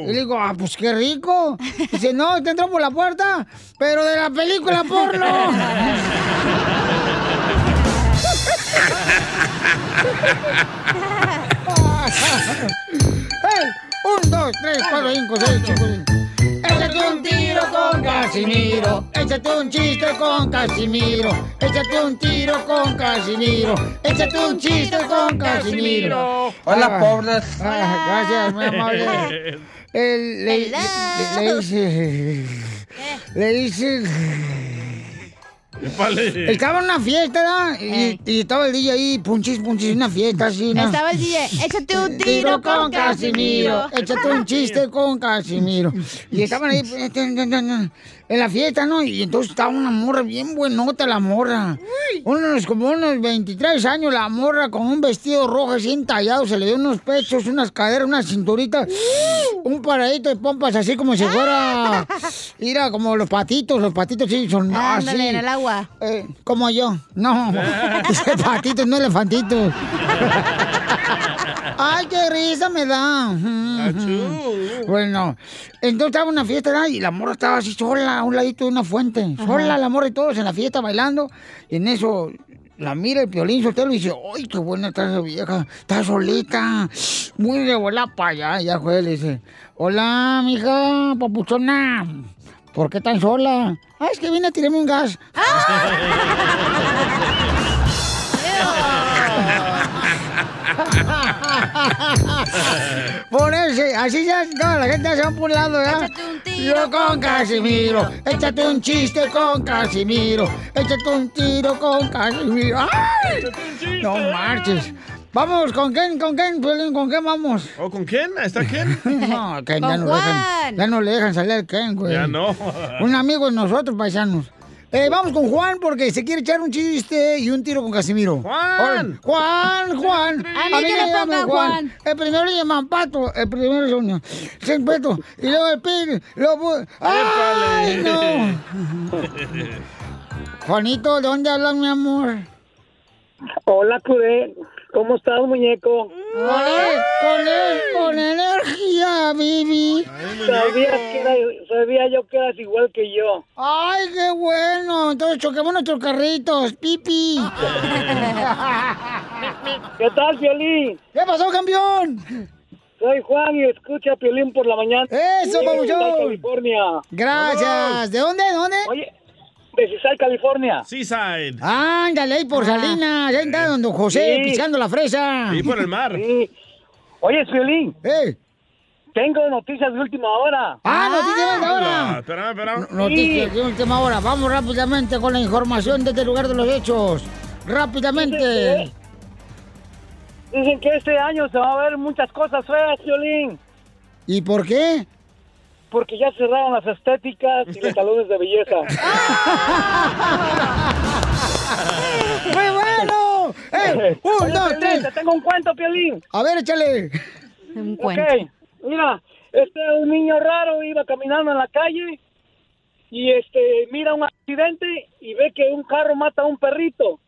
Y le digo, ah, pues qué rico. Dice, no, te entró por la puerta, pero de la película porno. ¡Hey! Un, dos, tres, cuatro, cinco, seis, cinco. Échate un tiro con Casimiro. Échate un chiste con Casimiro. Échate un tiro con Casimiro. Échate un chiste con Casimiro. Hola, Ah, pobres. ah, gracias, muy amable. El- le, le- le dice. Le dice. Estaba en una fiesta. Y, y estaba el DJ ahí, punchis, punchis, una fiesta así, ¿no? Estaba el DJ, échate un tiro con Casimiro. Échate un chiste con Casimiro. Y estaban ahí en la fiesta, ¿no? Y entonces estaba una morra bien buenota, la morra. Unos, como unos 23 años, la morra con un vestido rojo así entallado, se le dio unos pechos, unas caderas, una cinturita, un paradito de pompas así como si fuera, mira, como los patitos, los patitos sí son así. Ándale, en el agua. Eh, como yo. No, ese patito, no elefantito. Ay, qué risa me da. Bueno, entonces estaba en una fiesta ¿verdad? y la morra estaba así sola, a un ladito de una fuente. Sola la morra y todos en la fiesta bailando. Y en eso la mira el piolín soltero y dice, ¡ay, qué buena está esa vieja! Está solita. Muy de bola para allá. Y ya fue, le dice, hola, mija, papuchona. ¿Por qué tan sola? Ah, es que vine a tirarme un gas. Por eso, así ya toda la gente se va por un lado, ¿verdad? Yo con Casimiro, échate un chiste con Casimiro, échate un tiro con Casimiro. ¡Ay! No marches. Vamos, ¿con quién? ¿Con quién? ¿Con quién vamos? ¿O con quién? ¿Está quién? No, Ken, ya no, le dejan, ya no le dejan salir al Ken, güey. Ya no. Un amigo de nosotros, paisanos. Eh, vamos con Juan porque se quiere echar un chiste y un tiro con Casimiro. ¡Juan! Juan, Juan. A mí que me Juan. El primero le llaman Pato, el primero es uno. Sin peto. Y luego el pin, luego... ¡Ay, no! Juanito, ¿de dónde hablas, mi amor? Hola, Cudé. ¿Cómo estás, muñeco? Con, él, con, él, con energía, Vivi. Sabías que era- sabía yo que eras igual que yo. ¡Ay, qué bueno! Entonces choquemos nuestros carritos, pipi. ¿Qué tal, Piolín? ¿Qué pasó, campeón? Soy Juan y escucha Piolín por la mañana. ¡Eso! Cisal, California. Gracias. ¿De dónde? ¿De dónde? Oye, de Cisal, California. Seaside. Ándale, ahí por Salinas, ahí está don José Sí. pisando la fresa. Y por el mar. Sí. Oye, Piolín. ¡Eh! Tengo noticias de última hora. ¡Ah, noticias de ahora! Espérame, espérame. Noticias de última hora. Vamos rápidamente con la información desde el lugar de los hechos. Rápidamente. Dicen que este año se va a ver muchas cosas feas, Piolín. ¿Y por qué? Porque ya cerraron las estéticas y los salones de belleza. ¡Muy bueno! ¡Eh! ¡Un, Oye, dos, Piolín, tres! Te tengo un cuento, Piolín. A ver, échale. Ok, mira, este un niño raro iba caminando en la calle y este mira un accidente y ve que un carro mata a un perrito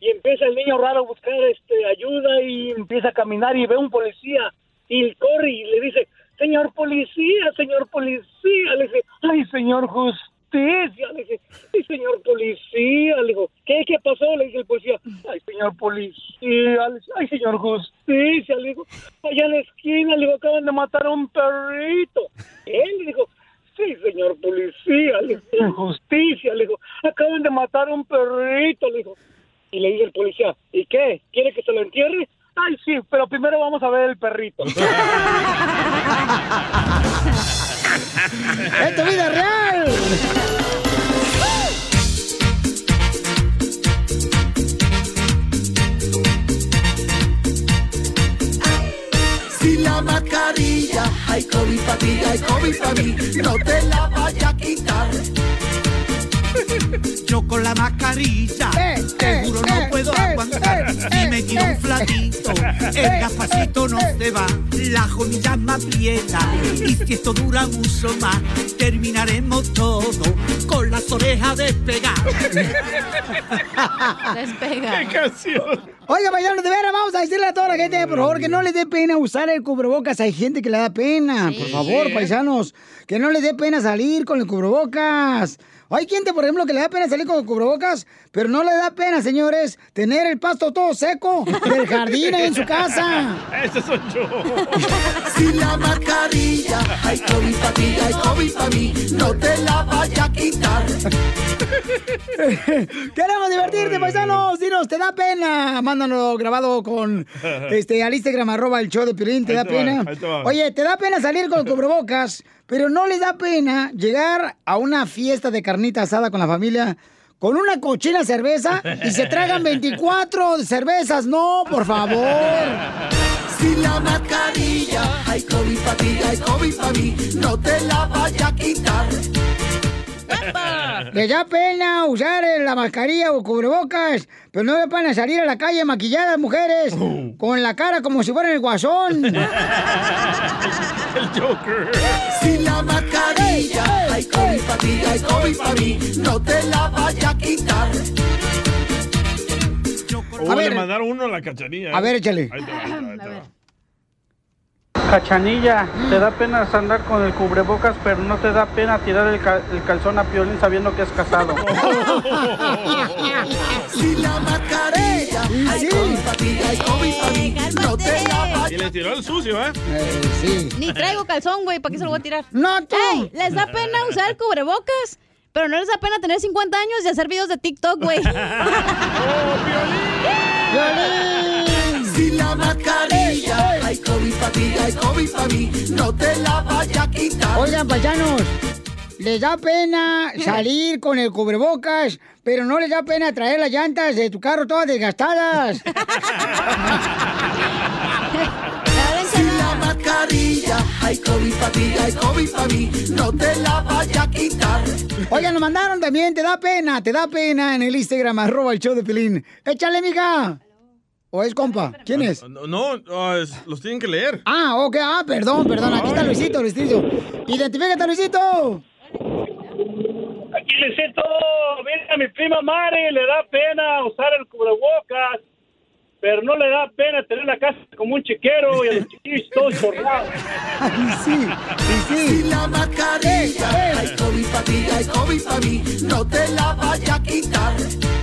y empieza el niño raro a buscar este ayuda y empieza a caminar y ve un policía y corre y le dice señor policía señor policía. Le dice ay señor justicia le dice ay señor policía le dijo qué qué pasó le dice el policía ay señor policía le dice, ay señor justicia le dijo allá en la esquina le dijo acaban de matar a un perrito él le dijo Sí, señor policía, le dijo, justicia, le dijo, acaban de matar a un perrito, le dijo. Y le dice el policía, ¿y qué? ¿Quiere que se lo entierre? Ay, sí, pero primero vamos a ver el perrito. ¡Esto es vida real! Si la mascarilla, hay COVID para ti, hay COVID para mí, no te la vaya a quitar. Yo con la mascarilla, seguro no puedo aguantar. Y me tiro un flatito, el gafacito no se va, la jonilla me aprieta. Y si esto dura mucho más, terminaremos todo con las orejas despegadas. Despega. ¡Qué canción! Oiga, paisanos, de veras, vamos a decirle a toda la gente, por favor, que no les dé pena usar el cubrebocas. Hay gente que le da pena. Por favor, Sí. paisanos, que no les dé pena salir con el cubrebocas. Hay gente, por ejemplo, que le da pena salir con cubrebocas, pero no le da pena, señores, tener el pasto todo seco del jardín ahí en su casa. Ese soy yo. Si la mascarilla, hay COVID para ti, hay COVID para mí, no te la vaya a quitar. Queremos divertirte, paisanos. Dinos, ¿te da pena? Mándanos grabado con este al Instagram, arroba el show de Piolín. ¿Te Ahí da te va, pena? te va. Oye, ¿te da pena salir con cubrebocas? Pero no les da pena llegar a una fiesta de carnita asada con la familia con una cochina cerveza y se tragan 24 cervezas. No, por favor. Si la mascarilla, hay COVID para ti, hay COVID para mí, no te la vaya a quitar. Les da pena usar eh, la mascarilla o cubrebocas, pero no le pena salir a la calle maquilladas, mujeres, con la cara como si fueran el guasón. El Joker. Si la mascarilla, hay COVID para ti, hay COVID para mí, no te la vaya a quitar. Oh, A ver. le mandaron uno a la cachanilla. A ver, échale. Ahí te va, ahí te va, ahí te va. Cachanilla, te da pena andar con el cubrebocas, pero no te da pena tirar el, ca- el calzón a Piolín sabiendo que es casado. Si la mascarilla, para mí, no te Y le tiró el sucio, ¿eh? sí. Ni traigo calzón, güey, ¿para qué se lo voy a tirar? No, tú. Ey, les da pena usar el cubrebocas, pero no les da pena tener 50 años y hacer videos de TikTok, güey. Si la mascarilla, hay COVID para ti, hay COVID para mí, no te la vaya a quitar. Oigan, paisanos, les da pena salir con el cubrebocas, pero no les da pena traer las llantas de tu carro todas desgastadas. La mascarilla, hay COVID para ti, hay COVID para mí, no te la vaya a quitar. Oigan, nos mandaron también, te da pena, te da pena en el Instagram, arroba el show de Pilín. Échale, mija. ¿O es compa? ¿Quién es? No, no, ah, es- los tienen que leer. Ah, ok, ah, perdón, perdón, aquí está Luisito, Luisito. Identifícate, Luisito. Aquí Luisito, mira, a mi prima Mari le da pena usar el cubrebocas, pero no le da pena tener la casa como un chiquero y a los chiquillos todos chorrados. sí, Si la mascarilla, hay COVID para ti, hay COVID para mí, no te la vaya a quitar.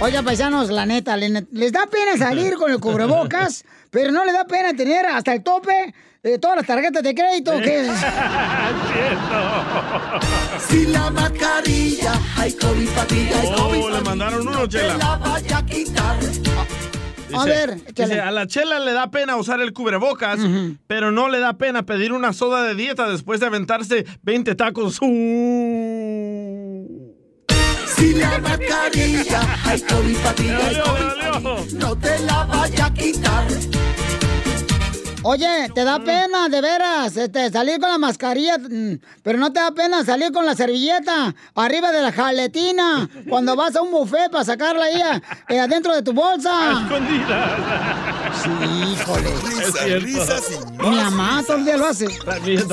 Oigan, paisanos, la neta, le- les da pena salir con el cubrebocas, pero no le da pena tener hasta el tope eh, todas las tarjetas de crédito, que es... Si la mascarilla, hay COVID para ti, hay COVID Oh, le mandaron uno, te Chela. la vaya a quitar. A ver, échale. dice, a la chela le da pena usar el cubrebocas, pero no le da pena pedir una soda de dieta después de aventarse 20 tacos. Uh. Si la mascarilla, hay COVID pa' mí, no te la vaya a quitar. Oye, te da pena, de veras, este, salir con la mascarilla, mm, pero no te da pena salir con la servilleta arriba de la jaletina cuando vas a un buffet para sacarla ahí eh, adentro de tu bolsa. Sí, híjole. Risas, risas y más. Mi mamá todo el día lo hace.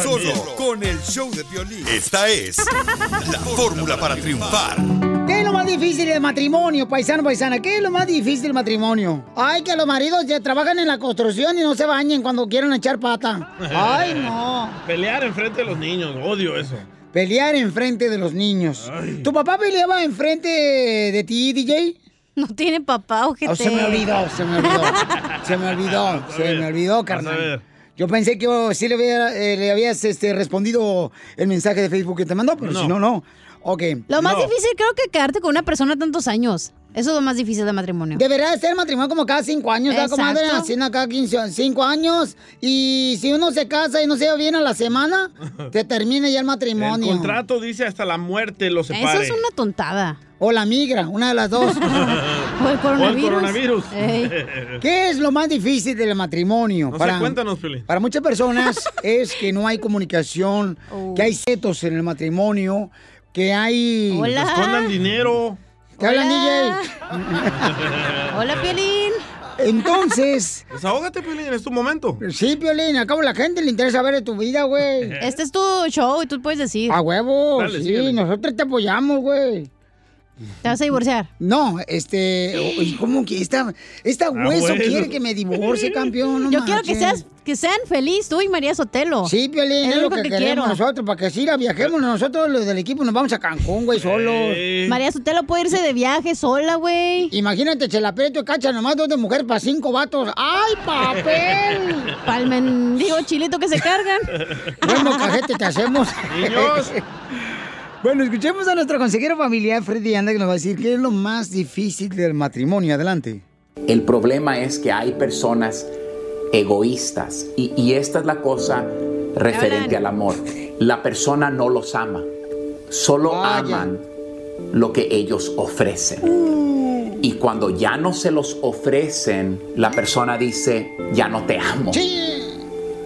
Solo con el show de violín. Esta es la fórmula para triunfar. ¿Qué es lo más difícil del matrimonio, paisano, paisana? ¿Qué es lo más difícil del matrimonio? Ay, que los maridos ya trabajan en la construcción y no se bañen cuando quieren echar pata. Ay, no. Pelear enfrente de los niños, odio eso. Pelear enfrente de los niños. ¿Tu papá peleaba enfrente de ti, DJ? No tiene papá, ojete. Oh, se me olvidó, se me olvidó. Se me olvidó, se me olvidó, carnal. Yo pensé que oh, sí le, había- eh, le habías este, respondido el mensaje de Facebook que te mandó, pero No. si no, no. Ok. Lo más difícil creo que quedarte con una persona tantos años. Eso es lo más difícil del matrimonio. Debería de ser matrimonio como cada cinco años, ¿verdad, comadre? Haciendo cada 15, cinco años. Y si uno se casa y no se lleva bien a la semana, te termina ya el El matrimonio. contrato dice hasta la muerte lo separe. Eso es una tontada. O la migra, una de las dos. o el coronavirus. coronavirus. ¿Qué es lo más difícil del matrimonio? No sé, cuéntanos. Para muchas personas es que no hay comunicación, que hay setos en el matrimonio, que hay... Que escondan dinero. ¿Te hablan, DJ? Hola, Piolín. Entonces... Desahógate, Piolín, es tu momento. Sí, Piolín, acabo la gente le interesa ver de tu vida, güey. Este es tu show y tú puedes decir. A huevo, Dale, sí, síguele. nosotros te apoyamos, güey. ¿Te vas a divorciar? No, este, ¿cómo que esta, esta hueso Ah, bueno. quiere que me divorcie, campeón? No Yo quiero que seas que sean feliz tú y María Sotelo. Sí, Piolín, es, lo que, queremos nosotros, para que sí la viajemos nosotros, los del equipo, nos vamos a Cancún, güey, solos. María Sotelo puede irse de viaje sola, güey. Imagínate, Chela Prieto y Cacha, nomás dos de mujer para cinco vatos. ¡Ay, papel! Palmen, digo, chilito que se cargan. Bueno, cajete, te hacemos. Niños. bueno, escuchemos a nuestro consejero familiar, Freddy Anda, que nos va a decir qué es lo más difícil del matrimonio. Adelante. El problema es que hay personas egoístas y, y esta es la cosa referente al amor. La persona no los ama, solo aman lo que ellos ofrecen. Y cuando ya no se los ofrecen, la persona dice, ya no te amo.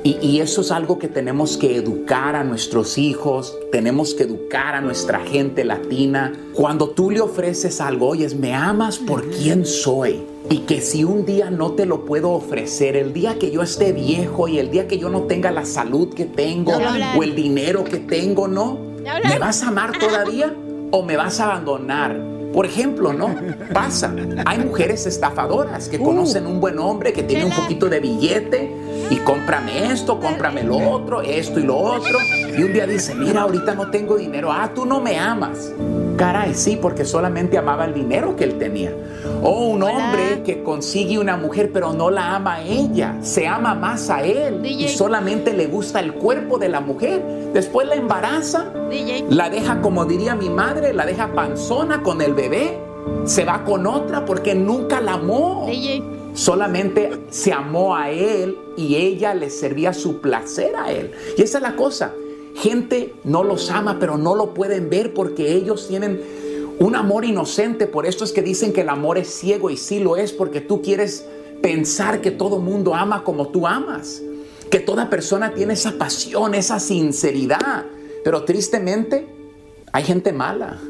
Y, y eso es algo que tenemos que educar a nuestros hijos, tenemos que educar a nuestra gente latina. Cuando tú le ofreces algo, oyes, me amas por quien soy. Y que si un día no te lo puedo ofrecer, el día que yo esté viejo y el día que yo no tenga la salud que tengo o el dinero que tengo, ¿no? ¿Me vas a amar todavía o me vas a abandonar? Por ejemplo, ¿no? Pasa. Hay mujeres estafadoras que conocen un buen hombre que tiene un poquito de billete y cómprame esto, cómprame lo otro, esto y lo otro. Y un día dice, mira, ahorita no tengo dinero. Ah, tú no me amas. Caray, sí, porque solamente amaba el dinero que él tenía. O un hombre que consigue una mujer pero no la ama a ella, se ama más a él y solamente le gusta el cuerpo de la mujer. Después la embaraza, la deja, como diría mi madre, la deja panzona con el bebé, se va con otra porque nunca la amó. Solamente se amó a él y ella le servía su placer a él. Y esa es la cosa. Gente no los ama, pero no lo pueden ver porque ellos tienen un amor inocente. Por esto es que dicen que el amor es ciego y sí lo es porque tú quieres pensar que todo mundo ama como tú amas. Que toda persona tiene esa pasión, esa sinceridad. Pero tristemente hay gente mala.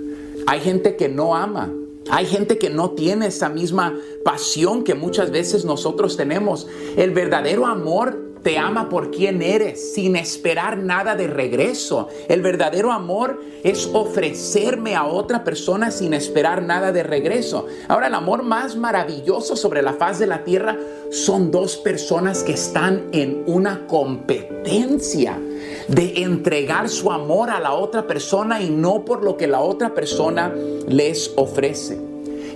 Hay gente que no ama. Hay gente que no tiene esa misma pasión que muchas veces nosotros tenemos. El verdadero amor te ama por quien eres, sin esperar nada de regreso. El verdadero amor es ofrecerme a otra persona sin esperar nada de regreso. Ahora, el amor más maravilloso sobre la faz de la tierra son dos personas que están en una competencia de entregar su amor a la otra persona y no por lo que la otra persona les ofrece.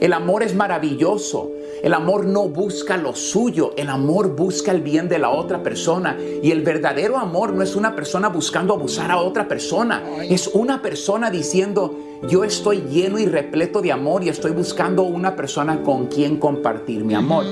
El amor es maravilloso. El amor no busca lo suyo, el amor busca el bien de la otra persona. Y el verdadero amor no es una persona buscando abusar a otra persona, es una persona diciendo, yo estoy lleno y repleto de amor y estoy buscando una persona con quien compartir mi amor.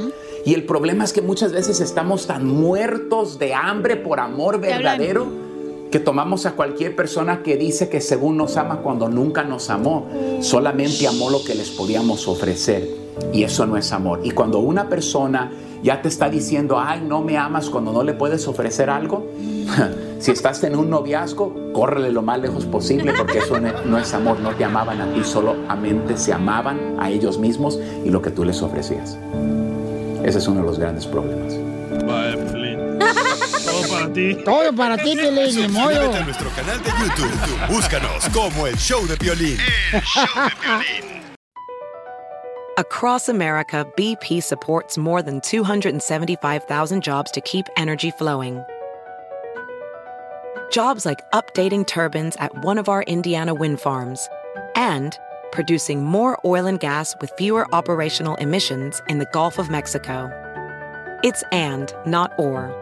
Y el problema es que muchas veces estamos tan muertos de hambre por amor verdadero que tomamos a cualquier persona que dice que según nos ama cuando nunca nos amó, solamente amó lo que les podíamos ofrecer. Y eso no es amor. Y cuando una persona ya te está diciendo, ay, no me amas cuando no le puedes ofrecer algo, si estás en un noviazgo, córrele lo más lejos posible porque eso no es amor, no te amaban a ti, solamente se amaban a ellos mismos y lo que tú les ofrecías. Ese es uno de los grandes problemas. Para ti. Todo para ti, Piolín, ni modo. A nuestro canal de YouTube. Búscanos como El Show de Piolín. Across America, BP supports more than 275,000 jobs to keep energy flowing. Jobs like updating turbines at one of our Indiana wind farms and producing more oil and gas with fewer operational emissions in the Gulf of Mexico. It's and, not or.